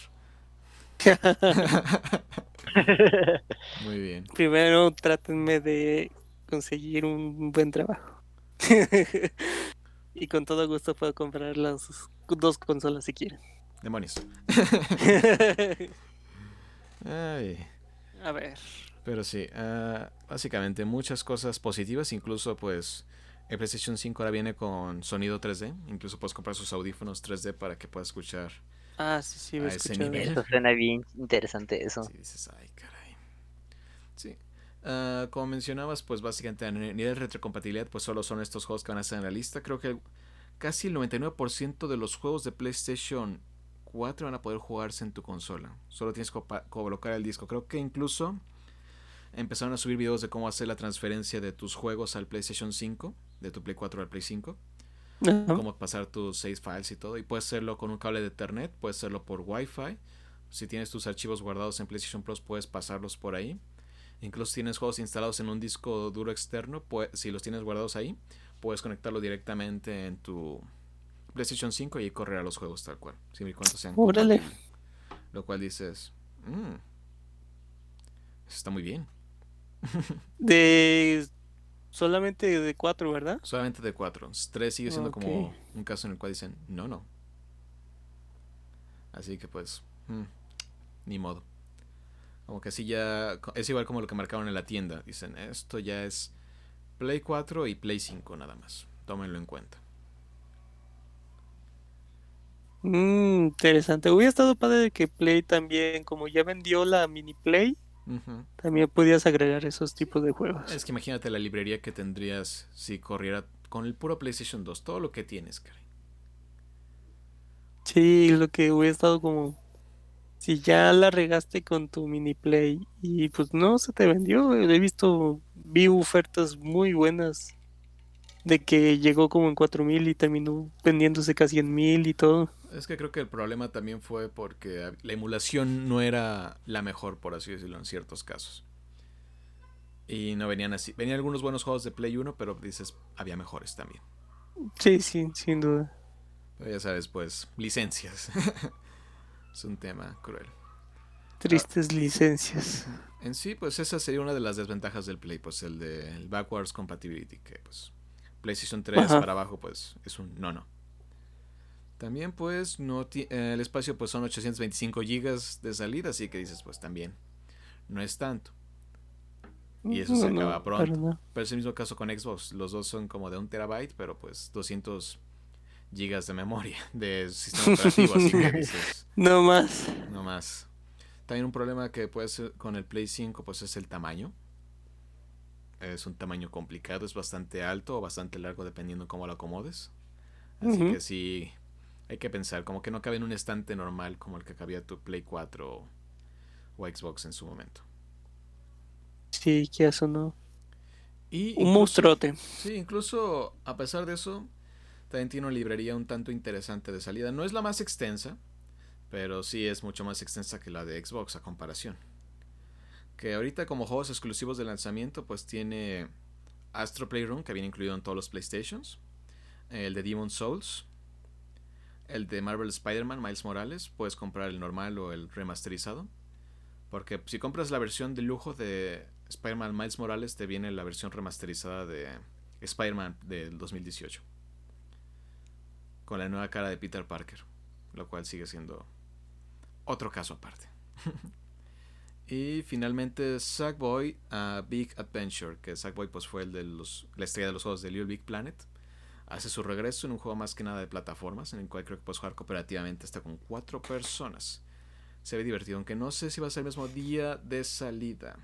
Muy bien. Primero trátenme de conseguir un buen trabajo. y con todo gusto puedo comprar las dos consolas si quieren. Demonios. A ver. Pero sí, ah, básicamente muchas cosas positivas, incluso pues el PlayStation 5 ahora viene con sonido 3D, incluso puedes comprar sus audífonos 3D para que puedas escuchar ah, sí, sí, a ese nivel. Eso suena bien interesante eso. Sí, dices, ay, caray. Sí. Ah, como mencionabas, pues básicamente a nivel de retrocompatibilidad, pues solo son estos juegos que van a estar en la lista. Creo que casi el 99% de los juegos de PlayStation 4 van a poder jugarse en tu consola. Solo tienes que colocar el disco. Creo que incluso empezaron a subir videos de cómo hacer la transferencia de tus juegos al PlayStation 5, de tu Play 4 al Play 5. Cómo pasar tus save files y todo. Y puedes hacerlo con un cable de Ethernet, puedes hacerlo por Wi-Fi. Si tienes tus archivos guardados en PlayStation Plus, puedes pasarlos por ahí. Incluso si tienes juegos instalados en un disco duro externo, pues, si los tienes guardados ahí, puedes conectarlo directamente en tu PlayStation 5 y correr a los juegos tal cual. Siempre y cuando sean. Órale. Lo cual dices, mmm, está muy bien. de solamente de 4, ¿verdad? Solamente de 4. 3 sigue siendo como un caso en el cual dicen, no, no. Así que pues, mm, ni modo. Como que así ya es igual como lo que marcaron en la tienda. Dicen, esto ya es Play 4 y Play 5 nada más. Tómenlo en cuenta. Mm, interesante. Hubiera estado padre que Play también, como ya vendió la mini Play, también podías agregar esos tipos de juegos. Es que imagínate la librería que tendrías si corriera con el puro PlayStation 2, todo lo que tienes, caray. Sí, lo que hubiera estado como si ya la regaste con tu mini play y pues no se te vendió, he visto, vi ofertas muy buenas de que llegó como en 4000 y terminó vendiéndose casi en 1000 y todo. Es que creo que el problema también fue porque la emulación no era la mejor, por así decirlo, en ciertos casos. Y no venían así. Venían algunos buenos juegos de Play 1, pero dices, había mejores también. Sí, sí, sin duda. Pero ya sabes, pues, licencias. es un tema cruel. Tristes licencias. En sí, pues esa sería una de las desventajas del Play, pues el de el backwards compatibility, que pues PlayStation 3 para abajo, pues es un no no. También pues no eh, el espacio pues son 825 gigas de salida, así que dices pues también no es tanto. Y eso se acaba pronto. Pero, es el mismo caso con Xbox. Los dos son como de un terabyte, pero pues 200 gigas de memoria de sistema operativo. así que dices, no más. No más. También un problema que puede ser con el Play 5 pues es el tamaño. Es un tamaño complicado, es bastante alto o bastante largo dependiendo cómo lo acomodes. Así que sí, hay que pensar, como que no cabe en un estante normal como el que cabía tu Play 4 o, Xbox en su momento. Sí, que eso no. Y un monstruote. Sí, incluso a pesar de eso, también tiene una librería un tanto interesante de salida. No es la más extensa, pero sí es mucho más extensa que la de Xbox a comparación. Que ahorita como juegos exclusivos de lanzamiento, pues tiene Astro Playroom, que viene incluido en todos los PlayStations. El de Demon Souls. El de Marvel Spider-Man, Miles Morales. Puedes comprar el normal o el remasterizado. Porque si compras la versión de lujo de Spider-Man Miles Morales, te viene la versión remasterizada de Spider-Man del 2018. Con la nueva cara de Peter Parker. Lo cual sigue siendo otro caso aparte. y finalmente Sackboy a Big Adventure. Que Sackboy pues, fue el de los, la estrella de los juegos de Little Big Planet. Hace su regreso en un juego más que nada de plataformas. En el cual creo que puedes jugar cooperativamente hasta con cuatro personas se ve divertido, aunque no sé si va a ser el mismo día de salida.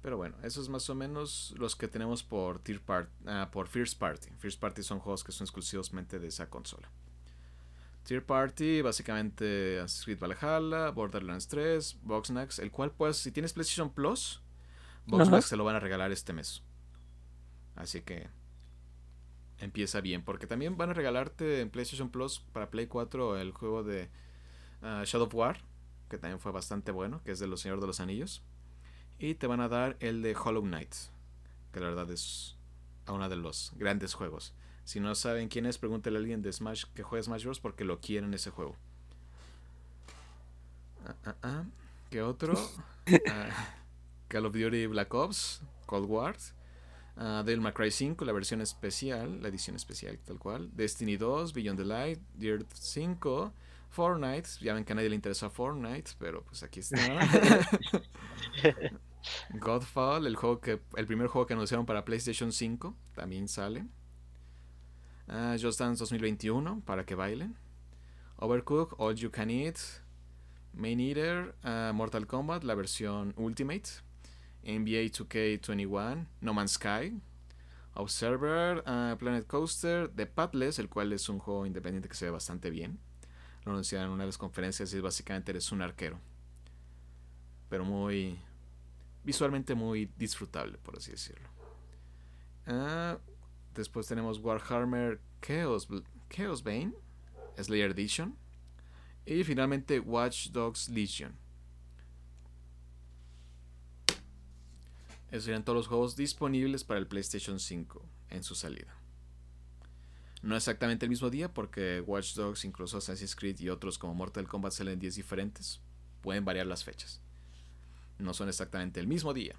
Pero bueno, eso es más o menos los que tenemos por, ah, por First Party. First Party son juegos que son exclusivamente de esa consola. Tier Party, básicamente Street Valhalla, Borderlands 3, Boxnax, el cual pues si tienes PlayStation Plus, Boxnax se lo van a regalar este mes. Así que empieza bien. Porque también van a regalarte en PlayStation Plus para Play 4 el juego de ah, Shadow of War, que también fue bastante bueno, que es de los Señores de los Anillos. Y te van a dar el de Hollow Knight, que la verdad es uno de los grandes juegos. Si no saben quién es, pregúntale a alguien de Smash que juegue Smash Bros. porque lo quieren ese juego. Ah, ah, ¿Qué otro? Call of Duty Black Ops, Cold War. Uh, May Cry 5, la versión especial, la edición especial tal cual. Destiny 2, Beyond the Light, Dirt 5, Fortnite. Ya ven que a nadie le interesa Fortnite, pero pues aquí está. Godfall, el, juego que, el primer juego que anunciaron para PlayStation 5, también sale. Uh, Just Dance 2021, para que bailen. Overcook, All You Can Eat. Main Eater, uh, Mortal Kombat, la versión Ultimate. NBA 2K21, No Man's Sky, Observer, uh, Planet Coaster, The Padless, el cual es un juego independiente que se ve bastante bien. Lo anunciaron en una de las conferencias y básicamente eres un arquero. Pero muy. visualmente muy disfrutable, por así decirlo. Uh, después tenemos Warhammer Chaos, Bane, Slayer Edition. Y finalmente Watch Dogs Legion. Esos serían todos los juegos disponibles para el PlayStation 5 en su salida. No exactamente el mismo día porque Watch Dogs, incluso Assassin's Creed y otros como Mortal Kombat salen en días diferentes. Pueden variar las fechas. No son exactamente el mismo día.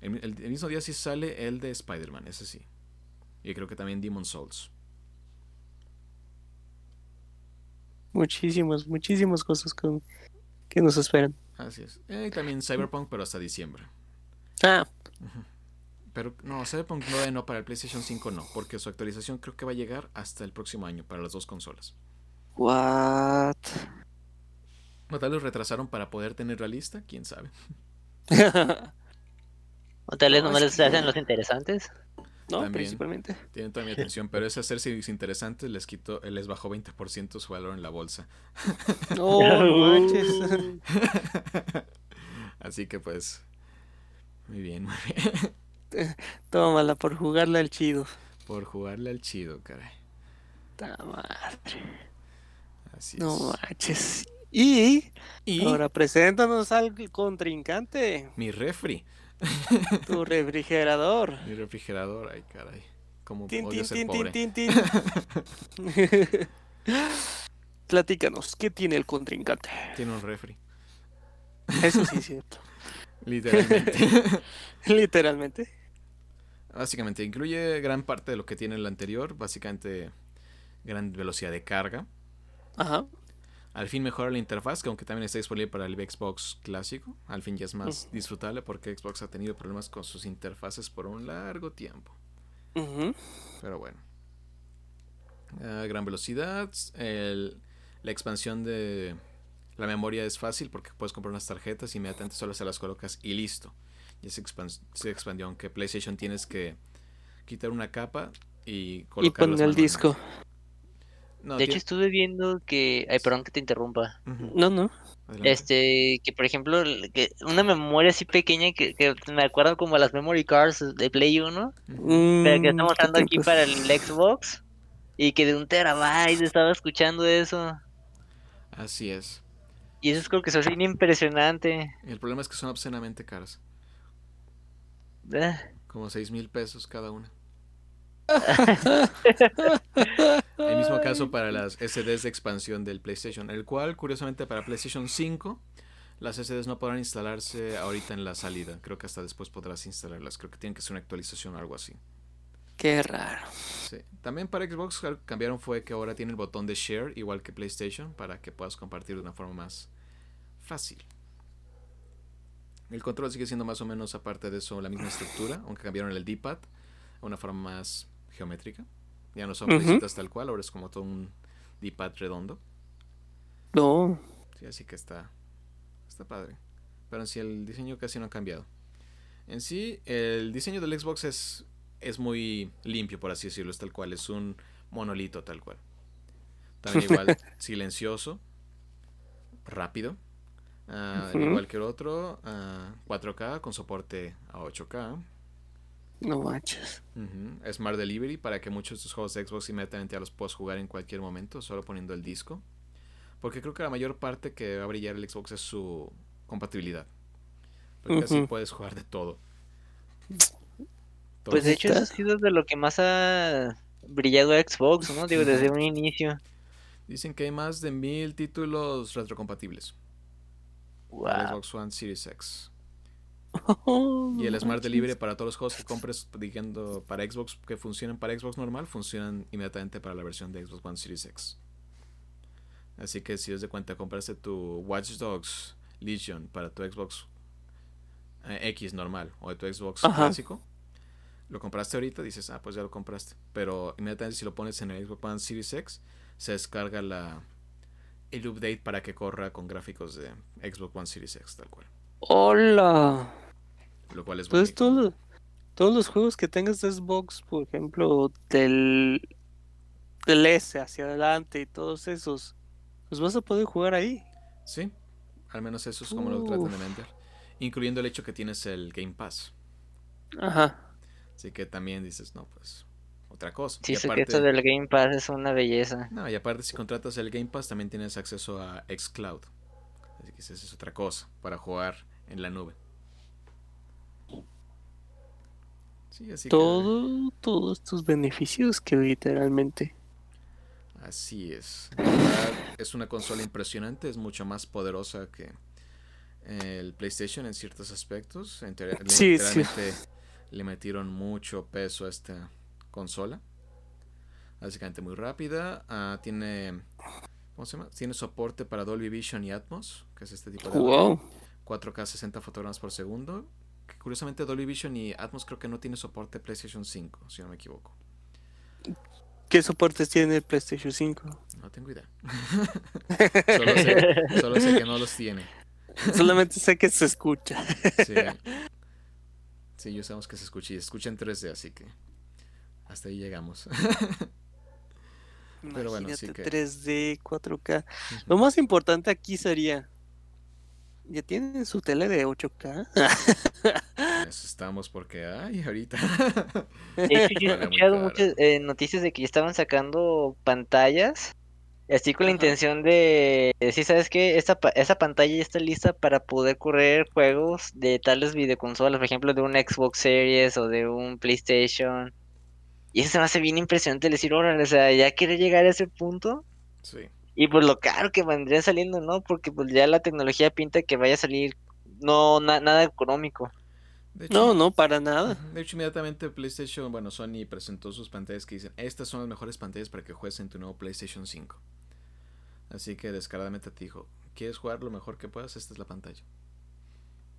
El, mismo día sí sale el de Spider-Man, ese sí. Y creo que también Demon Souls. Muchísimas, muchísimas cosas que nos esperan. Así es. Y también Cyberpunk, pero hasta diciembre. Ah. Pero no, Cyberpunk 9 no, para el PlayStation 5 no, porque su actualización creo que va a llegar hasta el próximo año para las dos consolas. What? O tal vez retrasaron para poder tener la lista, quién sabe. o tal vez no, les hacen los interesantes. No, principalmente. Tienen toda mi atención, pero ese hacerse interesantes les quito, les bajó 20% su valor en la bolsa. No, manches. Así que pues muy bien, muy bien. Tómala por jugarle al chido. Por jugarle al chido, caray. Ta madre. Así no manches. Y, y ahora preséntanos al contrincante. Mi refri. Tu refrigerador. Mi refrigerador, ay caray. Como tin, tin, tin, tin, tin, Platícanos, ¿qué tiene el contrincante? Tiene un refri. Eso sí es cierto. Literalmente. Literalmente. Básicamente, incluye gran parte de lo que tiene el anterior, básicamente gran velocidad de carga. Ajá. Al fin mejora la interfaz, que aunque también está disponible para el Xbox clásico, al fin ya es más disfrutable porque Xbox ha tenido problemas con sus interfaces por un largo tiempo. Pero bueno. Ah, gran velocidad. la expansión de la memoria es fácil porque puedes comprar unas tarjetas y inmediatamente solo se las colocas y listo. Ya se, se expandió, aunque PlayStation tienes que quitar una capa y colocar Y poner el disco. De hecho, estuve viendo que. Ay, perdón que te interrumpa. No, no. Este, que por ejemplo, que una memoria así pequeña que, me acuerdo como a las memory cards de Play 1, mm, pero que estamos usando aquí para el Xbox, y que de un terabyte estaba escuchando eso. Así es. Y eso es como que es bien impresionante. El problema es que son obscenamente caras. Eh. Como 6 mil pesos cada una. el mismo caso para las SDs de expansión del PlayStation, el cual curiosamente para PlayStation 5 las SDs no podrán instalarse ahorita en la salida. Creo que hasta después podrás instalarlas. Creo que tienen que ser una actualización o algo así. Qué raro. Sí. También para Xbox cambiaron fue que ahora tiene el botón de share igual que PlayStation para que puedas compartir de una forma más fácil. El control sigue siendo más o menos aparte de eso la misma estructura, aunque cambiaron el D-pad a una forma más geométrica. Ya no son flechas tal cual, ahora es como todo un D-pad redondo. No. Sí, así que está, está padre. Pero en sí el diseño casi no ha cambiado. En sí, el diseño del Xbox es, es muy limpio, por así decirlo, es tal cual, es un monolito tal cual. También igual silencioso, rápido, uh, igual que el otro, 4K con soporte a 8K. No manches. Smart Delivery para que muchos de tus juegos de Xbox inmediatamente ya los puedas jugar en cualquier momento, solo poniendo el disco. Porque creo que la mayor parte que va a brillar el Xbox es su compatibilidad. Porque así puedes jugar de todo. Pues de hecho eso ha sido de lo que más ha brillado Xbox, ¿no? Digo, desde un inicio. Dicen que hay más de mil títulos retrocompatibles. Wow. Xbox One Series X y el Smart Delivery para todos los juegos que compres diciendo para Xbox que funcionan para Xbox normal funcionan inmediatamente para la versión de Xbox One Series X. Así que si os de cuenta compraste tu Watch Dogs Legion para tu Xbox eh, X normal o de tu Xbox clásico, lo compraste ahorita, dices, ah, pues ya lo compraste. Pero inmediatamente si lo pones en el Xbox One Series X, se descarga la el update para que corra con gráficos de Xbox One Series X tal cual. Hola. Lo cual es Entonces, todo, todos los juegos que tengas de Xbox, por ejemplo, del, del S hacia adelante y todos esos, los vas a poder jugar ahí. Sí, al menos eso es como lo tratan de vender. Incluyendo el hecho que tienes el Game Pass. Ajá. Así que también dices, no, pues otra cosa. Sí, y aparte, del Game Pass es una belleza. No, y aparte si contratas el Game Pass también tienes acceso a Xcloud. Así que esa es otra cosa para jugar en la nube. Todo, Todos tus beneficios que literalmente. Así es. es una consola impresionante, es mucho más poderosa que el PlayStation en ciertos aspectos. Sí, literalmente le metieron mucho peso a esta consola. Básicamente muy rápida. Ah, tiene. ¿Cómo se llama? Tiene soporte para Dolby Vision y Atmos, que es este tipo de. Wow. 4K 60 fotogramas por segundo curiosamente Dolby Vision y Atmos creo que no tiene soporte PlayStation 5, si no me equivoco. ¿Qué soportes tiene PlayStation 5? No tengo idea. solo, sé, solo, sé, que no los tiene. Solamente sé que se escucha. sí. sí, yo sabemos que se escucha y se escucha en 3D, así que hasta ahí llegamos. Pero bueno, sí que... 3D, 4K. Lo más importante aquí sería ¿Ya tienen su tele de 8K? estamos porque hay ahorita. De hecho, yo he escuchado muchas eh, noticias de que ya estaban sacando pantallas. Así con la intención de decir, ¿sabes qué? Esta, esa pantalla ya está lista para poder correr juegos de tales videoconsolas, por ejemplo, de un Xbox Series o de un PlayStation. Y eso se me hace bien impresionante decir, órale, o sea, ya quiere llegar a ese punto. Sí. Y pues lo caro que vendría saliendo, ¿no? Porque pues ya la tecnología pinta que vaya a salir no nada económico. no, no, para nada. De hecho, inmediatamente PlayStation, bueno, Sony presentó sus pantallas que dicen, estas son las mejores pantallas para que juegues en tu nuevo PlayStation 5. Así que descaradamente te dijo, ¿quieres jugar lo mejor que puedas? Esta es la pantalla.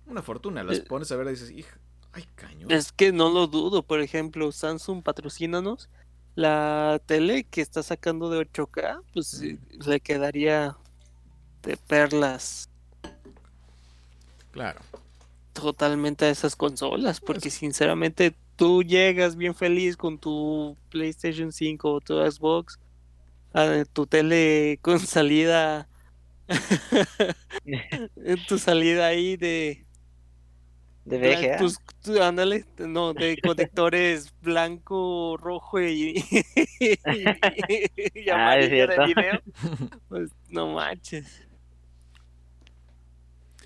Una fortuna, las eh, pones a ver y dices, hija, ay, caño. Es que no lo dudo, por ejemplo, Samsung patrocínanos. La tele que está sacando de 8K, pues le quedaría de perlas. Claro. Totalmente a esas consolas, porque sinceramente tú llegas bien feliz con tu PlayStation 5 o tu Xbox a tu tele con salida tu salida ahí de de VGA. Tus, ándale, no, de conectores blanco, rojo y, y, ah, de video. Pues no manches.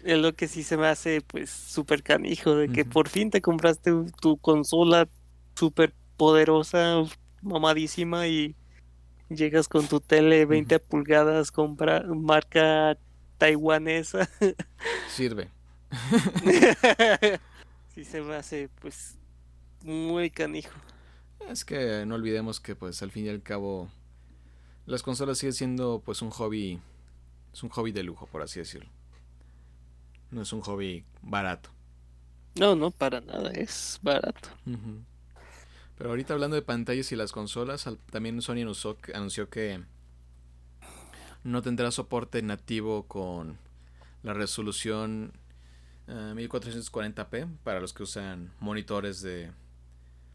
Es lo que sí se me hace pues súper canijo, de que por fin te compraste tu consola súper poderosa, mamadísima y llegas con tu tele 20 pulgadas, compra marca taiwanesa. Sirve. sí se me hace pues muy canijo. Es que no olvidemos que pues al fin y al cabo las consolas siguen siendo pues un hobby es un hobby de lujo por así decirlo. No es un hobby barato. No, no, para nada, es barato. Pero ahorita hablando de pantallas y las consolas, también Sony anunció que no tendrá soporte nativo con la resolución 1440p eh, para los que usan monitores de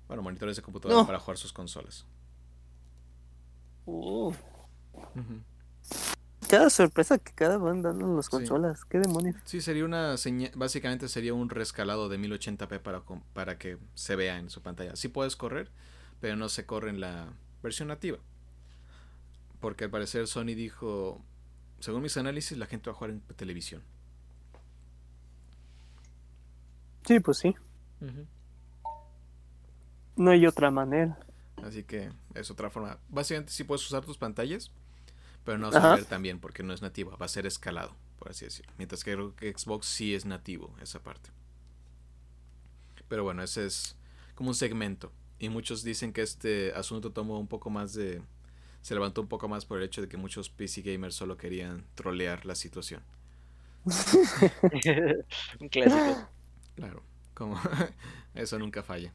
bueno monitores de computadora para jugar sus consolas. Uh. Cada sorpresa que cada van dando en las consolas, qué demonios. Sí, sería una básicamente sería un rescalado de 1080p para, para que se vea en su pantalla. Sí puedes correr, pero no se corre en la versión nativa. Porque al parecer Sony dijo, según mis análisis, la gente va a jugar en televisión. Sí, pues sí. No hay otra manera. Así que es otra forma. Básicamente sí puedes usar tus pantallas, pero no vas a ver también porque no es nativa, va a ser escalado, por así decirlo. Mientras que Xbox sí es nativo, esa parte. Pero bueno, ese es como un segmento. Y muchos dicen que este asunto tomó un poco más de... Se levantó un poco más por el hecho de que muchos PC gamers solo querían trolear la situación. un clásico. Claro, como eso nunca falla.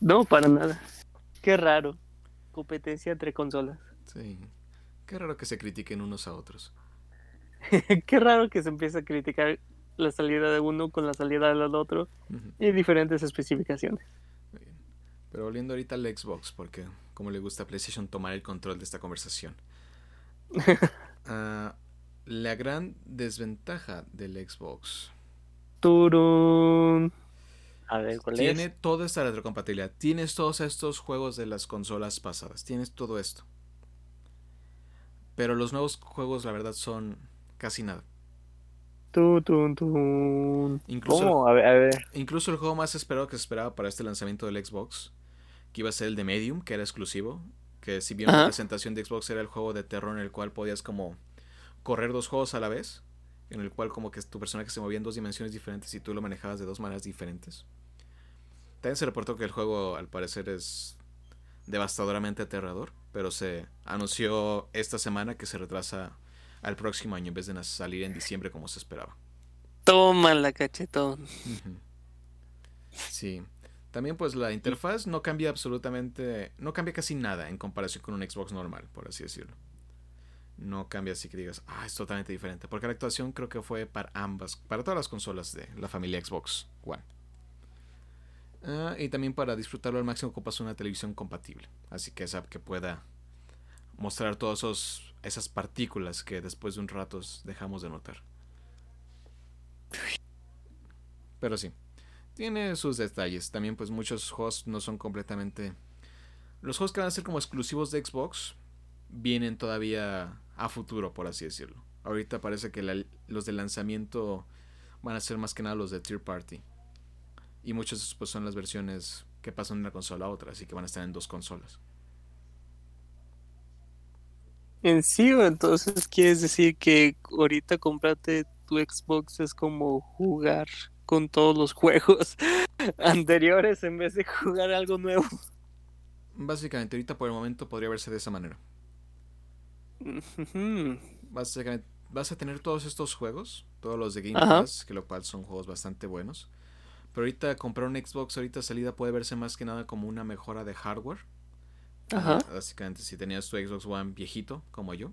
no, para nada. Qué raro. Competencia entre consolas. Sí. Qué raro que se critiquen unos a otros. Qué raro que se empiece a criticar la salida de uno con la salida del otro y diferentes especificaciones. Pero volviendo ahorita al Xbox, porque como le gusta a PlayStation tomar el control de esta conversación. Ah, la gran desventaja del Xbox a ver, ¿cuál Tiene toda esta retrocompatibilidad. Tienes todos estos juegos de las consolas pasadas. Tienes todo esto. Pero los nuevos juegos, la verdad, son casi nada. Incluso, incluso el juego más esperado que se esperaba para este lanzamiento del Xbox, que iba a ser el de Medium, que era exclusivo, que si bien la presentación de Xbox era el juego de terror en el cual podías como correr dos juegos a la vez, en el cual como que tu personaje se movía en dos dimensiones diferentes y tú lo manejabas de dos maneras diferentes. También se reportó que el juego al parecer es devastadoramente aterrador, pero se anunció esta semana que se retrasa al próximo año en vez de salir en diciembre como se esperaba. Toma la cachetón. Sí. También pues la interfaz no cambia absolutamente, no cambia casi nada en comparación con un Xbox normal, por así decirlo no cambia así que digas, ah, es totalmente diferente. Porque la actuación creo que fue para ambas, para todas las consolas de la familia Xbox One. Ah, y también para disfrutarlo al máximo ocupas una televisión compatible. Así que esa que pueda mostrar todas esas partículas que después de un rato dejamos de notar. Pero sí, tiene sus detalles. También pues muchos juegos no son completamente... Los juegos que van a ser como exclusivos de Xbox vienen todavía a futuro, por así decirlo. Ahorita parece que los de lanzamiento van a ser más que nada los de Tier Party. Y muchos de esos pues, son las versiones que pasan de una consola a otra, así que van a estar en dos consolas. En sí, entonces quieres decir que ahorita comprarte tu Xbox es como jugar con todos los juegos anteriores en vez de jugar algo nuevo. Básicamente, ahorita por el momento podría verse de esa manera. Básicamente, vas a tener todos estos juegos, todos los de Game Pass, que lo cual son juegos bastante buenos. Pero ahorita comprar un Xbox ahorita salida puede verse más que nada como una mejora de hardware. Ajá. básicamente, si tenías tu Xbox One viejito, como yo,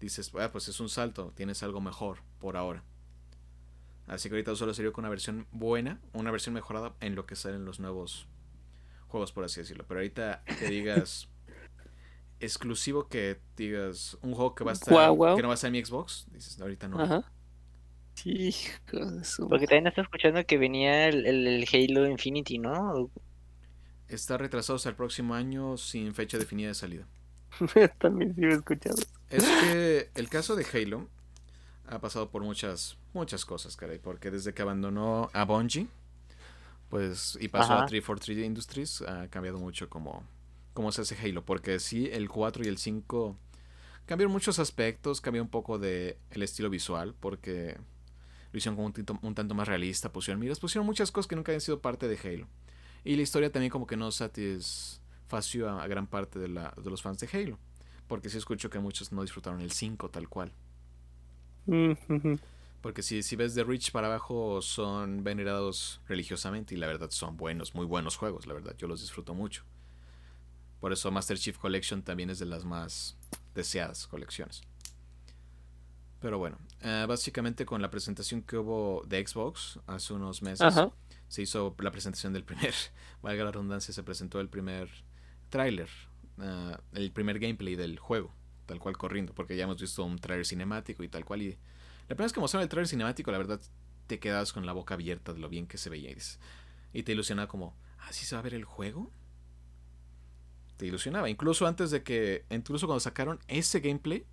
dices, ah, pues es un salto, tienes algo mejor por ahora. Así que ahorita solo sería con una versión buena, una versión mejorada en lo que salen los nuevos juegos, por así decirlo. Pero ahorita que digas exclusivo, que digas un juego que va a estar, que no va a estar en mi Xbox, dices, ahorita no. Ajá. Sí, Porque también estás escuchando que venía el, Halo Infinity, ¿no? Está retrasado hasta el próximo año sin fecha definida de salida. también sí he escuchado. Es que el caso de Halo ha pasado por muchas, muchas cosas, caray. Porque desde que abandonó a Bungie, pues, y pasó a 343 Industries, ha cambiado mucho como, como se hace Halo. Porque sí, el 4 y el 5 cambiaron muchos aspectos, cambió un poco de el estilo visual, porque lo hicieron como un, tanto más realista, pusieron miras, pusieron muchas cosas que nunca habían sido parte de Halo. Y la historia también como que no satisfació a, gran parte de, la, de los fans de Halo. Porque sí escucho que muchos no disfrutaron el 5 tal cual. Porque si, si ves de Reach para abajo son venerados religiosamente y la verdad son buenos, muy buenos juegos, la verdad, yo los disfruto mucho. Por eso Master Chief Collection también es de las más deseadas colecciones. Pero bueno, eh, básicamente con la presentación que hubo de Xbox hace unos meses, se hizo la presentación del primer, valga la redundancia, se presentó el primer tráiler, eh, el primer gameplay del juego tal cual corriendo, porque ya hemos visto un trailer cinemático y tal cual. Y la primera vez que mostraron el trailer cinemático, la verdad, te quedas con la boca abierta de lo bien que se veía. Y, te ilusionaba como, ¿así ¿Ah, se va a ver el juego? Te ilusionaba. Incluso antes de que, incluso cuando sacaron ese gameplay,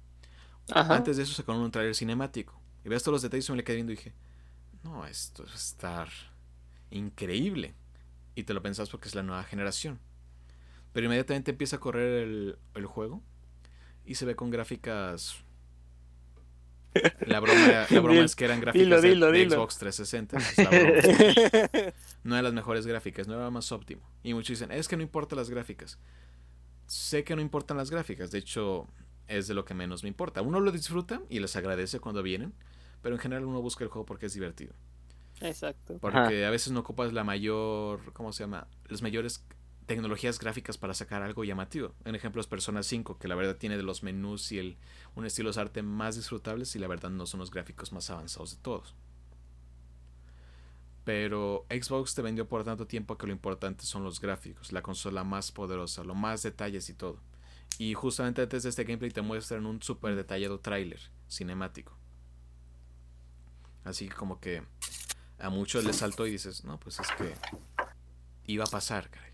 antes de eso sacaron un trailer cinemático. Y ves todos los detalles y me le quedé viendo y dije, no, esto va a estar increíble. Y te lo pensás porque es la nueva generación. Pero inmediatamente empieza a correr el, el juego y se ve con gráficas. La broma, la broma es que eran gráficas de, Xbox 360. no eran las mejores gráficas, no era más óptimo. Y muchos dicen, es que no importan las gráficas. Sé que no importan las gráficas, de hecho es de lo que menos me importa. Uno lo disfruta y les agradece cuando vienen, pero en general uno busca el juego porque es divertido. Exacto. Porque a veces no ocupas la mayor, ¿cómo se llama? Los mayores tecnologías gráficas para sacar algo llamativo. En ejemplo es Persona 5, que la verdad tiene de los menús y el, un estilo de arte más disfrutables y la verdad no son los gráficos más avanzados de todos. Pero Xbox te vendió por tanto tiempo que lo importante son los gráficos, la consola más poderosa, lo más detalles y todo. Y justamente antes de este gameplay te muestran un súper detallado tráiler cinemático. Así que como que a muchos les saltó y dices, no, pues es que iba a pasar, caray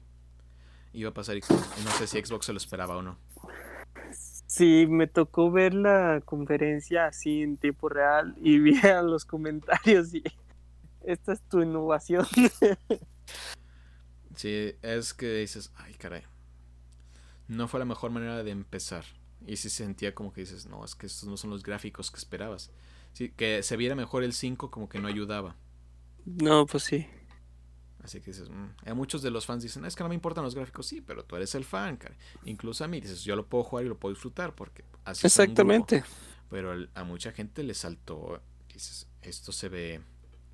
iba a pasar y no sé si Xbox se lo esperaba o no. Sí, me tocó ver la conferencia así en tiempo real y vi a los comentarios y esta es tu innovación. sí, es que dices, ay caray, no fue la mejor manera de empezar. Y si sentía como que dices, no, es que estos no son los gráficos que esperabas. Sí, que se viera mejor el 5 como que no ayudaba. No, pues sí. Así que dices, mm". a muchos de los fans dicen, es que no me importan los gráficos, sí, pero tú eres el fan, cara. Incluso a mí dices, yo lo puedo jugar y lo puedo disfrutar porque así Exactamente. Pero a mucha gente le saltó, dices, esto se ve,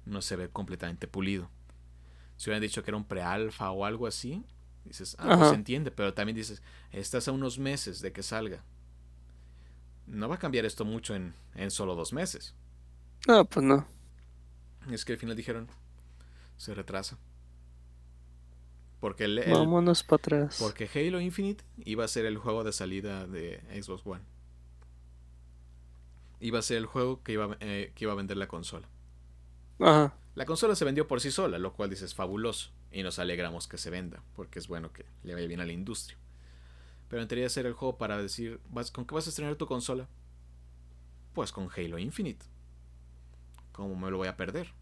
no se ve completamente pulido. Si hubieran dicho que era un pre-alfa o algo así, dices, ah, pues se entiende, pero también dices, estás a unos meses de que salga. No va a cambiar esto mucho en, en solo dos meses. No, pues no. Es que al final dijeron, se retrasa. Porque Vámonos para atrás. Porque Halo Infinite iba a ser el juego de salida de Xbox One. Iba a ser el juego que iba, eh, que iba a vender la consola. Ajá. La consola se vendió por sí sola, lo cual dices fabuloso. Y nos alegramos que se venda, porque es bueno que le vaya bien a la industria. Pero en teoría ser el juego para decir, ¿vas, ¿con qué vas a estrenar tu consola? Pues con Halo Infinite. ¿Cómo me lo voy a perder?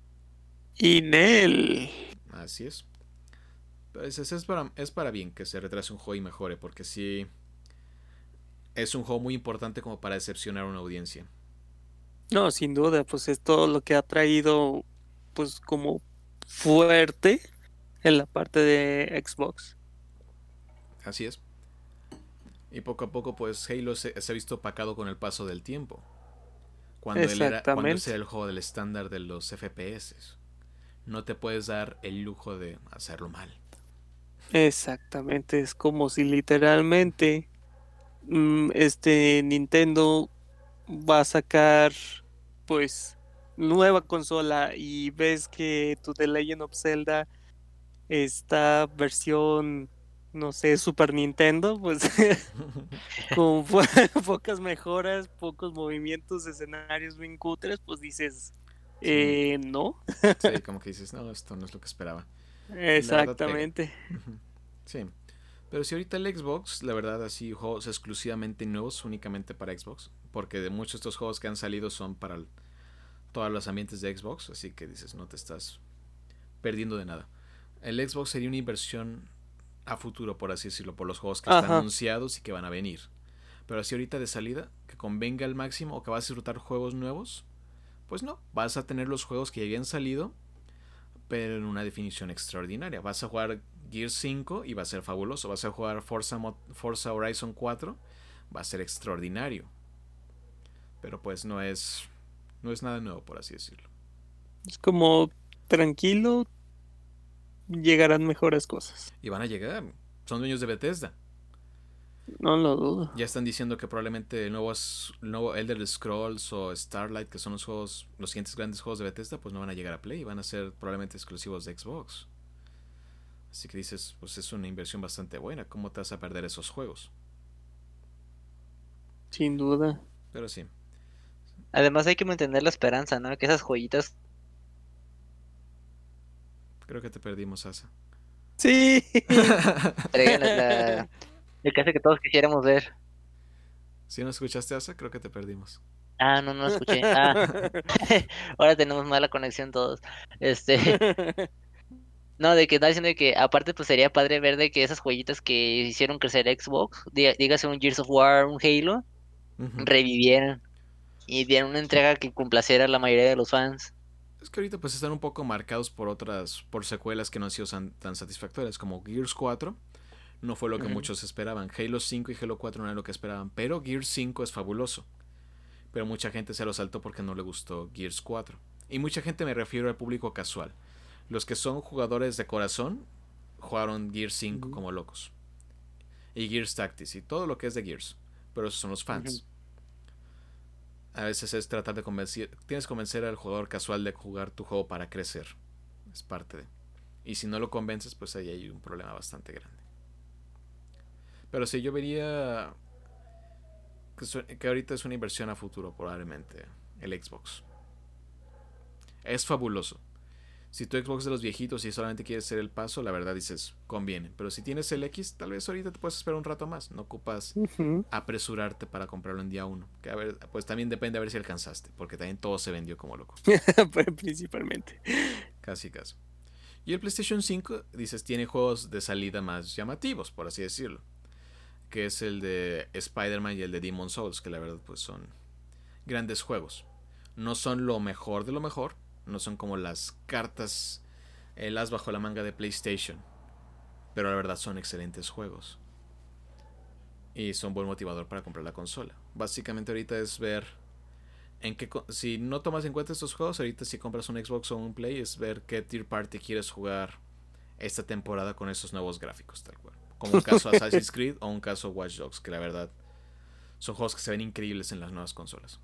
Inel. Así es. Pues es, para, es para bien que se retrase un juego y mejore, porque sí es un juego muy importante como para decepcionar a una audiencia. No, sin duda, pues es todo lo que ha traído, pues como fuerte en la parte de Xbox. Así es. Y poco a poco, pues Halo se, ha visto opacado con el paso del tiempo. Cuando él era, cuando era el juego del estándar de los FPS. No te puedes dar el lujo de hacerlo mal. Exactamente, es como si literalmente mm, este Nintendo va a sacar pues nueva consola y ves que tu The Legend of Zelda esta versión no sé, Super Nintendo, pues con pocas mejoras, pocos movimientos, escenarios bien cutres, pues dices, eh, no. sí, como que dices, no, esto no es lo que esperaba. Exactamente. Sí. Pero si ahorita el Xbox, la verdad, así juegos exclusivamente nuevos, únicamente para Xbox, porque de muchos de estos juegos que han salido son para todos los ambientes de Xbox, así que dices, no te estás perdiendo de nada. El Xbox sería una inversión a futuro, por así decirlo, por los juegos que están anunciados y que van a venir. Pero así ahorita de salida, que convenga al máximo o que vas a disfrutar juegos nuevos, pues no, vas a tener los juegos que ya habían salido, pero en una definición extraordinaria. Vas a jugar Gear 5 y va a ser fabuloso. Vas a jugar Forza, Forza Horizon 4, va a ser extraordinario. Pero pues no es, no es nada nuevo, por así decirlo. Es como tranquilo, llegarán mejores cosas. Y van a llegar. Son dueños de Bethesda. No lo dudo. Ya están diciendo que probablemente el nuevo, el nuevo Elder Scrolls o Starlight, que son los juegos, los siguientes grandes juegos de Bethesda, pues no van a llegar a Play, van a ser probablemente exclusivos de Xbox. Así que dices, pues es una inversión bastante buena. ¿Cómo te vas a perder esos juegos? Sin duda. Pero sí. Además hay que mantener la esperanza, ¿no? Que esas joyitas Creo que te perdimos, Asa. Sí. la, el caso que todos quisiéramos ver. Si no escuchaste, Asa, creo que te perdimos. Ah, no, no escuché. Ah. Ahora tenemos mala conexión todos. Este. No, de que está diciendo que aparte pues sería padre ver de que esas joyitas que hicieron crecer Xbox, dígase un Gears of War, un Halo, revivieran y dieran una entrega que complaciera a la mayoría de los fans. Es que ahorita pues están un poco marcados por otras, por secuelas que no han sido tan satisfactorias, como Gears 4, no fue lo que muchos esperaban. Halo 5 y Halo 4 no era lo que esperaban, pero Gears 5 es fabuloso. Pero mucha gente se lo saltó porque no le gustó Gears 4. Y mucha gente me refiero al público casual. Los que son jugadores de corazón jugaron Gears 5 como locos. Y Gears Tactics y todo lo que es de Gears. Pero esos son los fans a veces es tratar de convencer, tienes que convencer al jugador casual de jugar tu juego para crecer. Es parte de. Y si no lo convences, pues ahí hay un problema bastante grande. Pero sí, yo vería que, que ahorita es una inversión a futuro, probablemente, el Xbox. Es fabuloso. Si tu Xbox de los viejitos y solamente quieres hacer el paso, la verdad dices, conviene. Pero si tienes el X, tal vez ahorita te puedes esperar un rato más. No ocupas apresurarte para comprarlo en día uno. Que a ver, pues también depende a ver si alcanzaste. Porque también todo se vendió como loco. Principalmente. Casi, casi. Y el PlayStation 5, dices, tiene juegos de salida más llamativos, por así decirlo. Que es el de Spider-Man y el de Demon Souls, que la verdad pues son grandes juegos. No son lo mejor de lo mejor, no son como las cartas, el as bajo la manga de PlayStation. Pero la verdad son excelentes juegos. Y son buen motivador para comprar la consola. Básicamente ahorita es ver en qué si no tomas en cuenta estos juegos, ahorita si compras un Xbox o un Play es ver qué tier party quieres jugar esta temporada con esos nuevos gráficos tal cual. Como un caso Assassin's Creed o un caso Watch Dogs, que la verdad son juegos que se ven increíbles en las nuevas consolas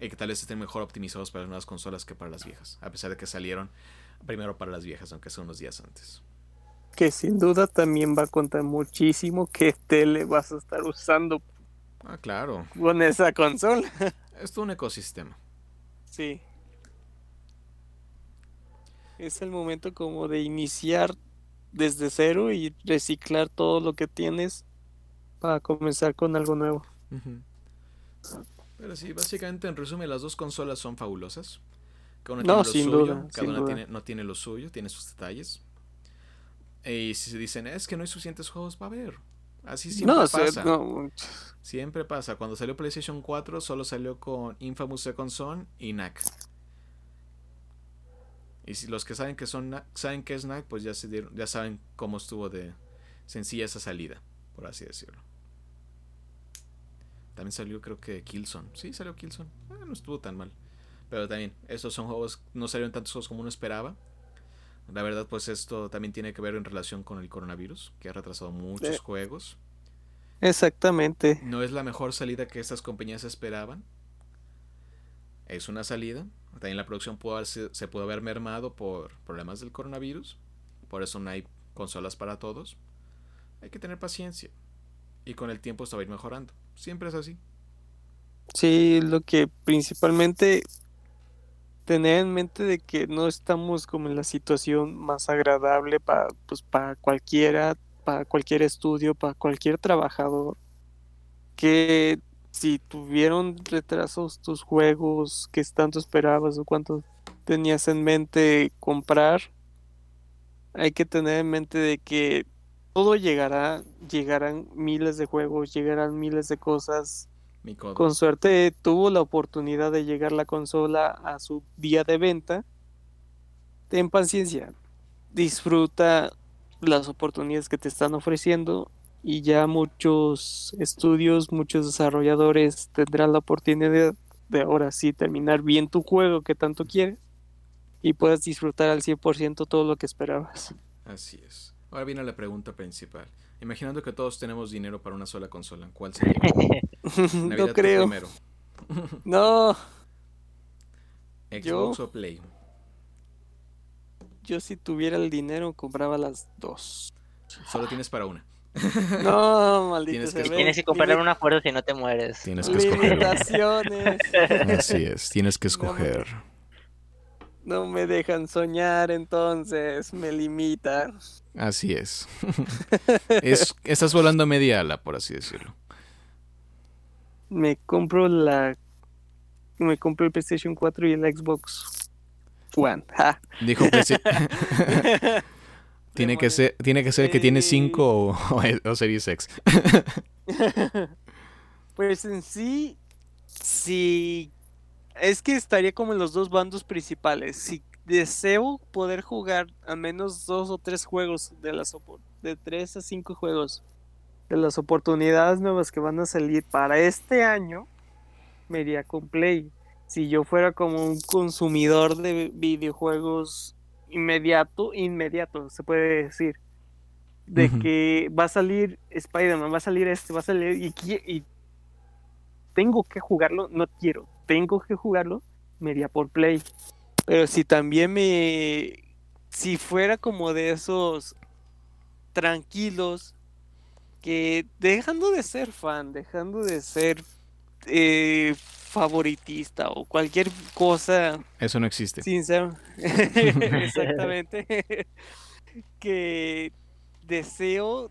y que tal vez estén mejor optimizados para las nuevas consolas que para las viejas, a pesar de que salieron primero para las viejas, aunque son unos días antes. Que sin duda también va a contar muchísimo qué tele vas a estar usando. Ah, claro. Con esa consola. Es todo un ecosistema. Sí. Es el momento como de iniciar desde cero y reciclar todo lo que tienes para comenzar con algo nuevo. Pero sí, básicamente en resumen las dos consolas son fabulosas. Cada una no, tiene lo suyo, cada una Tiene, no tiene lo suyo, tiene sus detalles. Y si se dicen, es que no hay suficientes juegos, va a haber. Así siempre pasa. Siempre pasa. Cuando salió PlayStation 4 solo salió con Infamous Second Son y NAC. Y si los que saben que son saben que es Knight, pues ya se dieron, ya saben cómo estuvo de sencilla esa salida, por así decirlo. También salió creo que Killzone. Sí, salió Killzone. Ah, no estuvo tan mal. Pero también, estos son juegos, no salieron tantos juegos como uno esperaba. La verdad, pues esto también tiene que ver en relación con el coronavirus, que ha retrasado muchos eh, juegos. Exactamente. No es la mejor salida que estas compañías esperaban. Es una salida. También la producción se puede haber mermado por problemas del coronavirus. Por eso no hay consolas para todos. Hay que tener paciencia. Y con el tiempo esto va a ir mejorando. Siempre es así. Sí, lo que principalmente tener en mente de que no estamos como en la situación más agradable para pues para cualquiera, para cualquier estudio, para cualquier trabajador que si tuvieron retrasos tus juegos que tanto esperabas o cuánto tenías en mente comprar, hay que tener en mente de que todo llegará, llegarán miles de juegos, llegarán miles de cosas. Con suerte tuvo la oportunidad de llegar la consola a su día de venta. Ten paciencia, disfruta las oportunidades que te están ofreciendo y ya muchos estudios, muchos desarrolladores tendrán la oportunidad de ahora sí terminar bien tu juego que tanto quieres y puedas disfrutar al 100% todo lo que esperabas. Así es. Ahora viene la pregunta principal. Imaginando que todos tenemos dinero para una sola consola, ¿cuál sería? no creo. Primero. no. Xbox o Play. Yo si tuviera el dinero compraba las dos. Solo tienes para una. No, maldito. Tienes que, tienes que comprar una fuerza si no te mueres. Tienes que escoger. Así es, tienes que escoger. No me dejan soñar entonces, me limitan. Así es. es estás volando a media ala, por así decirlo. Me compro la me compro el PlayStation 4 y el Xbox One. Dijo PlayStation. tiene que ser tiene que ser que tiene 5 o, o, Series X. pues en sí si es que estaría como en los dos bandos principales. Si deseo poder jugar a menos dos o tres juegos de las de tres a cinco juegos de las oportunidades nuevas que van a salir para este año, me iría con Play. Si yo fuera como un consumidor de videojuegos inmediato, inmediato, se puede decir, de que va a salir Spider-Man, va a salir este, va a salir y tengo que jugarlo, no quiero, tengo que jugarlo, me iría por Play. Pero si también me... Si fuera como de esos tranquilos que dejando de ser fan, dejando de ser eh, favoritista o cualquier cosa. Eso no existe. Sincero. Exactamente. que deseo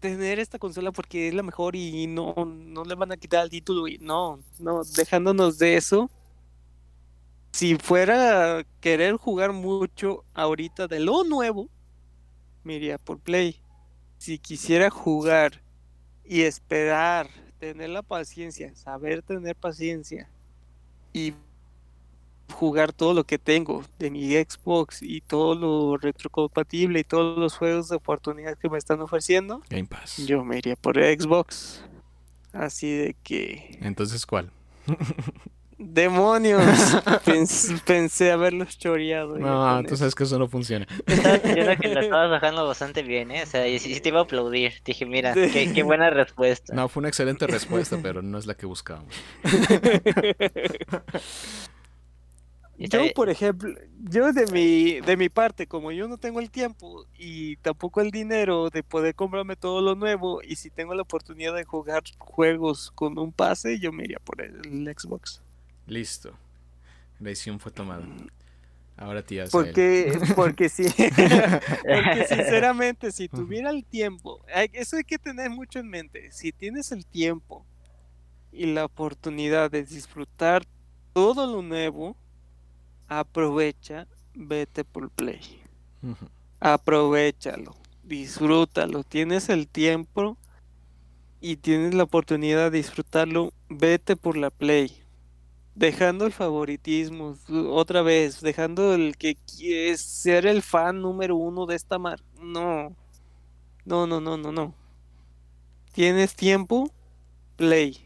tener esta consola porque es la mejor y no, no le van a quitar el título y no, no, dejándonos de eso. Si fuera a querer jugar mucho ahorita de lo nuevo, me por Play. Si quisiera jugar y esperar, tener la paciencia, saber tener paciencia y jugar todo lo que tengo de mi Xbox y todo lo retrocompatible y todos los juegos de oportunidad que me están ofreciendo, Game Pass. Yo me iría por Xbox. Así de que. Entonces, ¿cuál? ¡Demonios! pensé, haberlos choreado. No, tú sabes que eso no funciona. Yo que lo estabas bajando bastante bien, ¿eh? O sea, y sí te iba a aplaudir. Dije, mira, qué, qué, buena respuesta. No, fue una excelente respuesta, pero no es la que buscábamos. Yo, por ejemplo, yo de mi, de mi parte, como yo no tengo el tiempo y tampoco el dinero de poder comprarme todo lo nuevo, y si tengo la oportunidad de jugar juegos con un pase, yo me iría por el, Xbox. Listo. La decisión fue tomada. Ahora tía. Porque, porque sí. porque sinceramente, si tuviera el tiempo, eso hay que tener mucho en mente. Si tienes el tiempo y la oportunidad de disfrutar todo lo nuevo, aprovecha, vete por Play. Aprovechalo, disfrútalo. Tienes el tiempo y tienes la oportunidad de disfrutarlo, vete por la Play. dejando el favoritismo, otra vez, dejando el que quiere ser el fan número uno de esta marca. No, no, no, no, no, no. Tienes tiempo, play.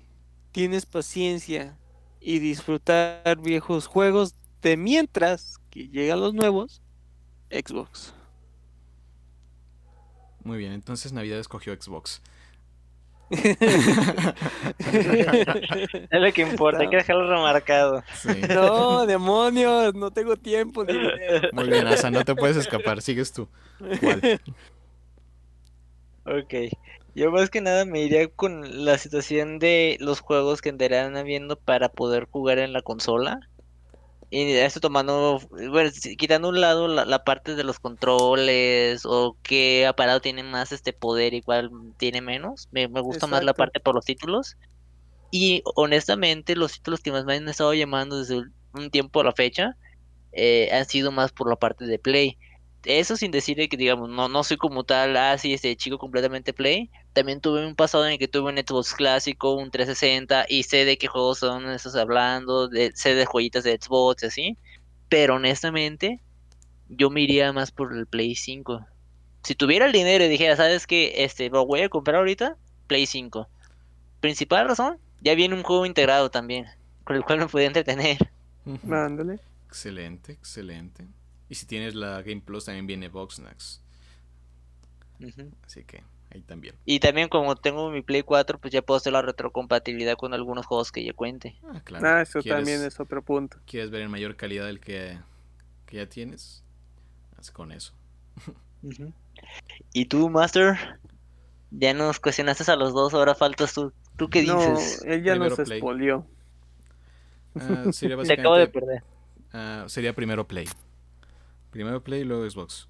Tienes paciencia y disfrutar viejos juegos de mientras que llegan los nuevos, Xbox. Muy bien, entonces Navidad escogió Xbox. es lo que importa, hay que dejarlo remarcado. No, demonios, no tengo tiempo. Muy bien, Asa, no te puedes escapar, sigues tú. Ok, yo más que nada me iría con la situación de los juegos que andarán habiendo para poder jugar en la consola. Y esto tomando, bueno, quitando un lado la, parte de los controles o qué aparato tiene más este poder y cuál tiene menos. Me, gusta más la parte por los títulos. Y honestamente, los títulos que más me han estado llamando desde un tiempo a la fecha eh, han sido más por la parte de Play eso sin decir que, digamos, no, no soy como tal, así, ah, este chico completamente play. También tuve un pasado en el que tuve un Xbox clásico, un 360, y sé de qué juegos son esos hablando, de, sé de joyitas de Xbox, así. Pero honestamente, yo me iría más por el Play 5. Si tuviera el dinero y dijera, ¿sabes qué? Este, lo voy a comprar ahorita, Play 5. Principal razón, ya viene un juego integrado también, con el cual me podía entretener. Mándale. Excelente, excelente. Y si tienes la Game Plus también viene Voxnax. Así que ahí también. Y también como tengo mi Play 4, pues ya puedo hacer la retrocompatibilidad con algunos juegos que ya cuente. Ah, claro. Ah, eso también es otro punto. ¿Quieres ver en mayor calidad el que, ya tienes? Haz con eso. ¿Y tú, Master? Ya nos cuestionaste a los dos, ahora faltas tú. ¿Tú qué dices? No, él ya nos expolió. Ah, sería acabo de perder. Ah, sería primero Play. Primero Play y luego Xbox.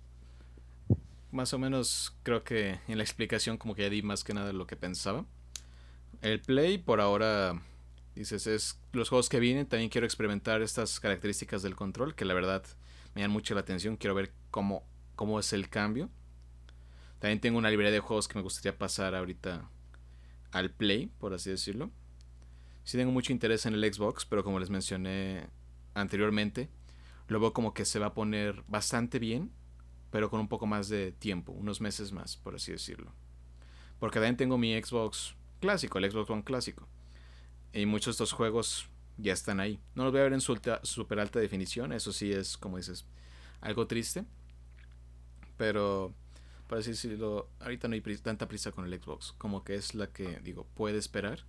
Más o menos creo que en la explicación como que ya di más que nada lo que pensaba. El Play por ahora, dices, es los juegos que vienen. También quiero experimentar estas características del control que la verdad me dan mucho la atención. Quiero ver cómo, cómo es el cambio. También tengo una librería de juegos que me gustaría pasar ahorita al Play, por así decirlo. Sí tengo mucho interés en el Xbox, pero como les mencioné anteriormente, lo veo como que se va a poner bastante bien, pero con un poco más de tiempo, unos meses más, por así decirlo. Porque también tengo mi Xbox clásico, el Xbox One clásico. Y muchos de estos juegos ya están ahí. No los voy a ver en super alta definición, eso sí es, como dices, algo triste. Pero, por así decirlo, ahorita no hay tanta prisa con el Xbox, como que es la que, digo, puede esperar.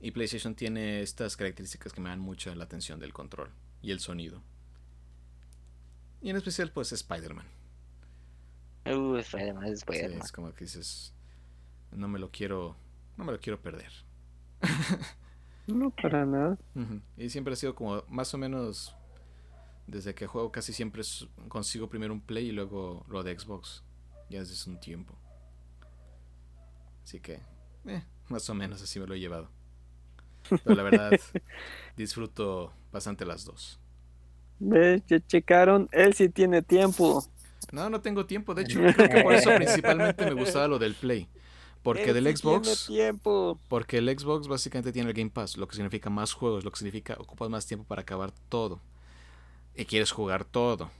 Y PlayStation tiene estas características que me dan mucha la atención del control y el sonido. Y en especial, pues, Spider-Man. Uh, Spider-Man, es Spider-Man. es como que dices, no me lo quiero, no me lo quiero perder. no, para nada. Y siempre ha sido como, más o menos, desde que juego casi siempre consigo primero un Play y luego lo de Xbox. Ya desde un tiempo. Así que, eh, más o menos así me lo he llevado. Pero la verdad, disfruto bastante las dos. ¿Ves? Ya checaron. Él sí tiene tiempo. No, no tengo tiempo. De hecho, creo que por eso principalmente me gustaba lo del Play. Porque del Xbox. Tiene tiempo. Porque el Xbox básicamente tiene el Game Pass, lo que significa más juegos, lo que significa ocupas más tiempo para acabar todo. Y quieres jugar todo.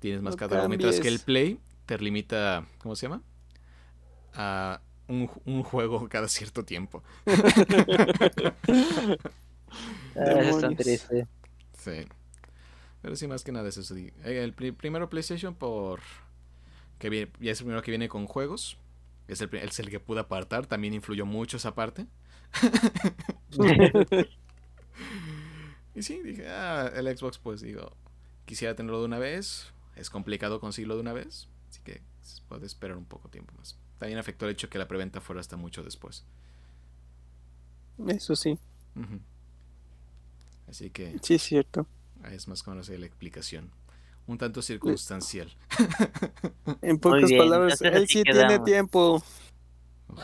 Tienes más catálogo. Mientras que el Play te limita. ¿Cómo se llama? A un, un juego cada cierto tiempo. ah, es tan triste. Sí. Pero sí, más que nada es eso. Eh, el primero PlayStation por... Que viene, ya es el primero que viene con juegos. Es el, es el que pude apartar. También influyó mucho esa parte. y sí, dije, ah, el Xbox pues digo, quisiera tenerlo de una vez. Es complicado conseguirlo de una vez. Así que puede esperar un poco tiempo más. También afectó el hecho que la preventa fuera hasta mucho después. Eso sí. Así que... Sí, es cierto. Es más o menos la explicación. Un tanto circunstancial. En pocas palabras, él sí tiene tiempo.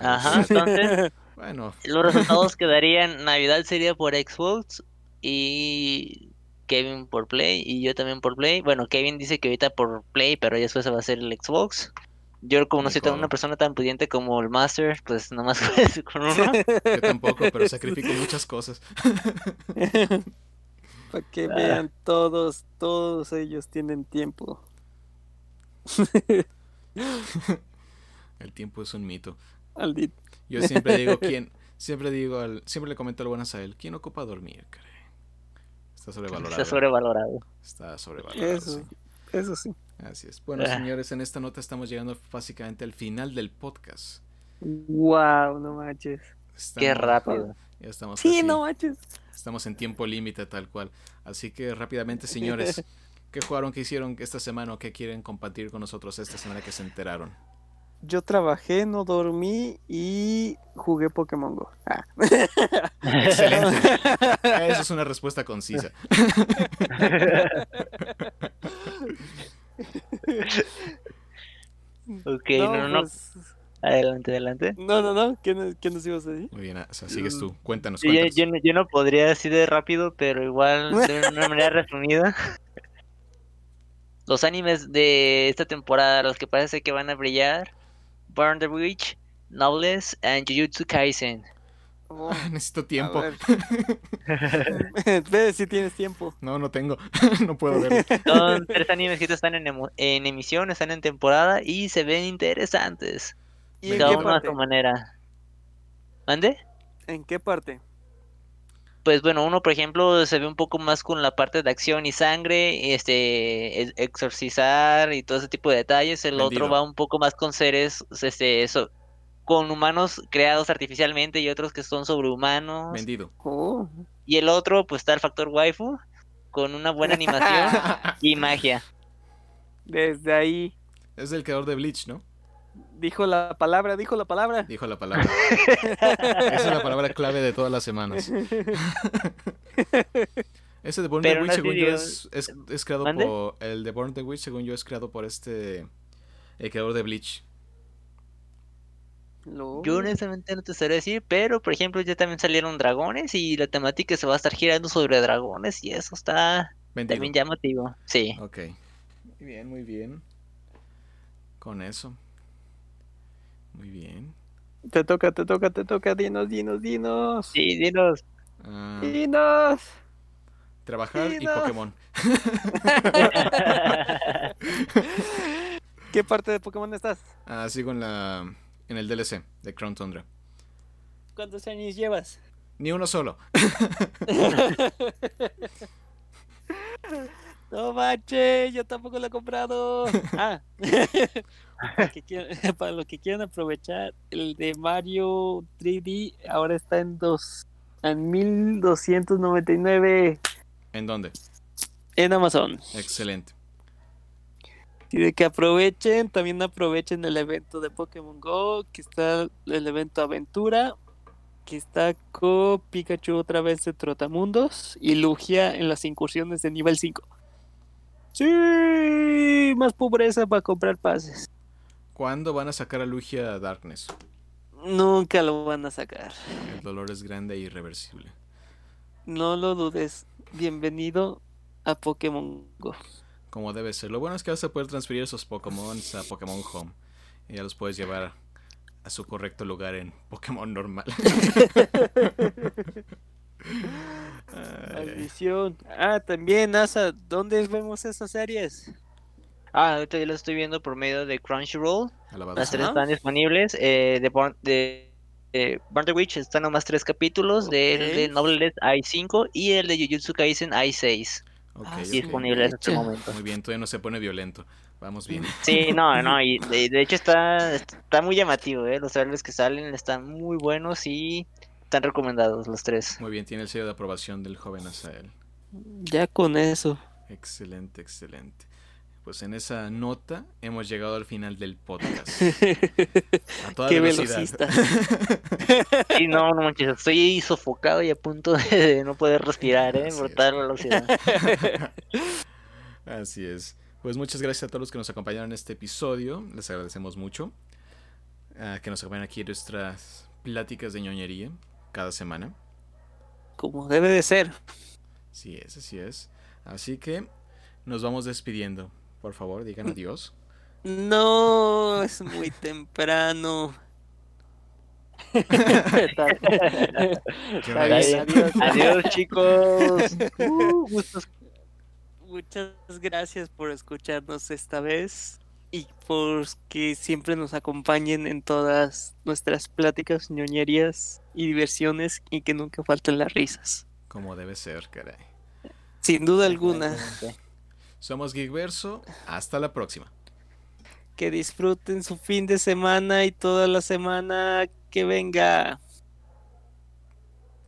Ajá, entonces. bueno. Los resultados quedarían: Navidad sería por Xbox y Kevin por Play y yo también por Play. Bueno, Kevin dice que ahorita por Play, pero después va a ser el Xbox. Yo como no soy tan una persona tan pudiente como el Master, pues nomás con uno. Yo tampoco, pero sacrifico muchas cosas. Para que ah. vean todos, todos ellos tienen tiempo. El tiempo es un mito. Maldito. Yo siempre digo quién, siempre digo al, siempre le comento lo buenas a él, ¿quién ocupa dormir, caray? Está sobrevalorado. Está sobrevalorado. Está sobrevalorado. Eso, eso sí. Así es. Bueno, ah. señores, en esta nota estamos llegando básicamente al final del podcast. Wow, no manches. Qué rápido. Ya estamos sí, no manches. Estamos en tiempo límite tal cual. Así que rápidamente, señores, ¿qué jugaron, qué hicieron esta semana o qué quieren compartir con nosotros esta semana que se enteraron? Yo trabajé, no dormí y jugué Pokémon Go. Ah. Excelente. Esa es una respuesta concisa. ok, no, no, pues, Adelante, adelante. No, no, no. ¿Qué, nos ibas a decir? Muy bien, o sea, sigues tú. Cuéntanos. cuéntanos. Yo, yo, no, podría así de rápido, pero igual de una manera resumida. Los animes de esta temporada, los que parece que van a brillar: Burn the Witch, Nobles and Jujutsu Kaisen. necesito tiempo. Ve si tienes tiempo. No, no tengo. no puedo ver. Son tres animes que están en, en, emisión, están en temporada y se ven interesantes. ¿Y Cada uno a su manera. ¿Mande? ¿En qué parte? Pues bueno, uno por ejemplo se ve un poco más con la parte de acción y sangre, este, exorcizar y todo ese tipo de detalles. El otro va un poco más con seres, este, eso, con humanos creados artificialmente y otros que son sobrehumanos. Vendido. Oh. Y el otro, pues está el factor waifu, con una buena animación y magia. Desde ahí. Es el creador de Bleach, ¿no? Dijo la palabra, dijo la palabra. Dijo la palabra. Esa es la palabra clave de todas las semanas. Ese de Born the Witch, según yo, es, es, creado por. El de Born the Witch, según yo, es creado por este. El creador de Bleach. Yo honestamente no te sabría decir, pero por ejemplo ya también salieron dragones y la temática se va a estar girando sobre dragones y eso está también llamativo. Sí. Ok. Muy bien, muy bien. Con eso. Muy bien. Te toca, te toca, te toca. Dinos, dinos, dinos. Sí, dinos. Ah. dinos. Trabajar y Pokémon. ¿Qué parte de Pokémon estás? Ah, sigo en la en el DLC de Crown Tundra. ¿Cuántos años llevas? Ni uno solo. no manches, yo tampoco lo he comprado. Ah, para, los que quieran aprovechar, el de Mario 3D ahora está en dos, en 1299. ¿En dónde? En Amazon. Excelente. Y de que aprovechen, también aprovechen el evento de Pokémon Go, que está el evento Aventura, que está con Pikachu otra vez de Trotamundos y Lugia en las incursiones de nivel 5. Sí, más pobreza para comprar pases. ¿Cuándo van a sacar a Lugia Darkness? Nunca lo van a sacar. El dolor es grande e irreversible. No lo dudes. Bienvenido a Pokémon Go como debe ser. Lo bueno es que vas a poder transferir esos Pokémon a Pokémon Home. Y ya los puedes llevar a su correcto lugar en Pokémon normal. Maldición. Ah, también, NASA, ¿dónde vemos esas series? Ah, ahorita yo las estoy viendo por medio de Crunchyroll. Las tres están disponibles. Eh, de, de eh, Witch están nomás tres capítulos. De, de Nobles hay cinco. Y el de Jujutsu Kaisen hay seis. Okay, disponible en este momento. Muy bien, todavía no se pone violento. Vamos bien. Sí, no, no, y de, hecho está, está muy llamativo, ¿eh? Los trailers que salen están muy buenos y están recomendados los tres. Muy bien, tiene el sello de aprobación del joven Asael. Ya con eso. Excelente, excelente. Pues en esa nota hemos llegado al final del podcast. A toda Qué velocidad. Sí, no, no manches, estoy sofocado y a punto de no poder respirar, ¿eh? Por toda velocidad. Así es. Pues muchas gracias a todos los que nos acompañaron en este episodio. Les agradecemos mucho. Ah, que nos acompañen aquí en nuestras pláticas de ñoñería cada semana. Como debe de ser. Sí es, así es. Así que nos vamos despidiendo por favor, digan adiós No, es muy temprano. adiós. adiós. chicos. Uh, Muchas gracias por escucharnos esta vez y por que siempre nos acompañen en todas nuestras pláticas, ñoñerías y diversiones y que nunca falten las risas. Como debe ser, caray. Sin duda alguna. Somos Geekverso. Hasta la próxima. Que disfruten su fin de semana y toda la semana que venga.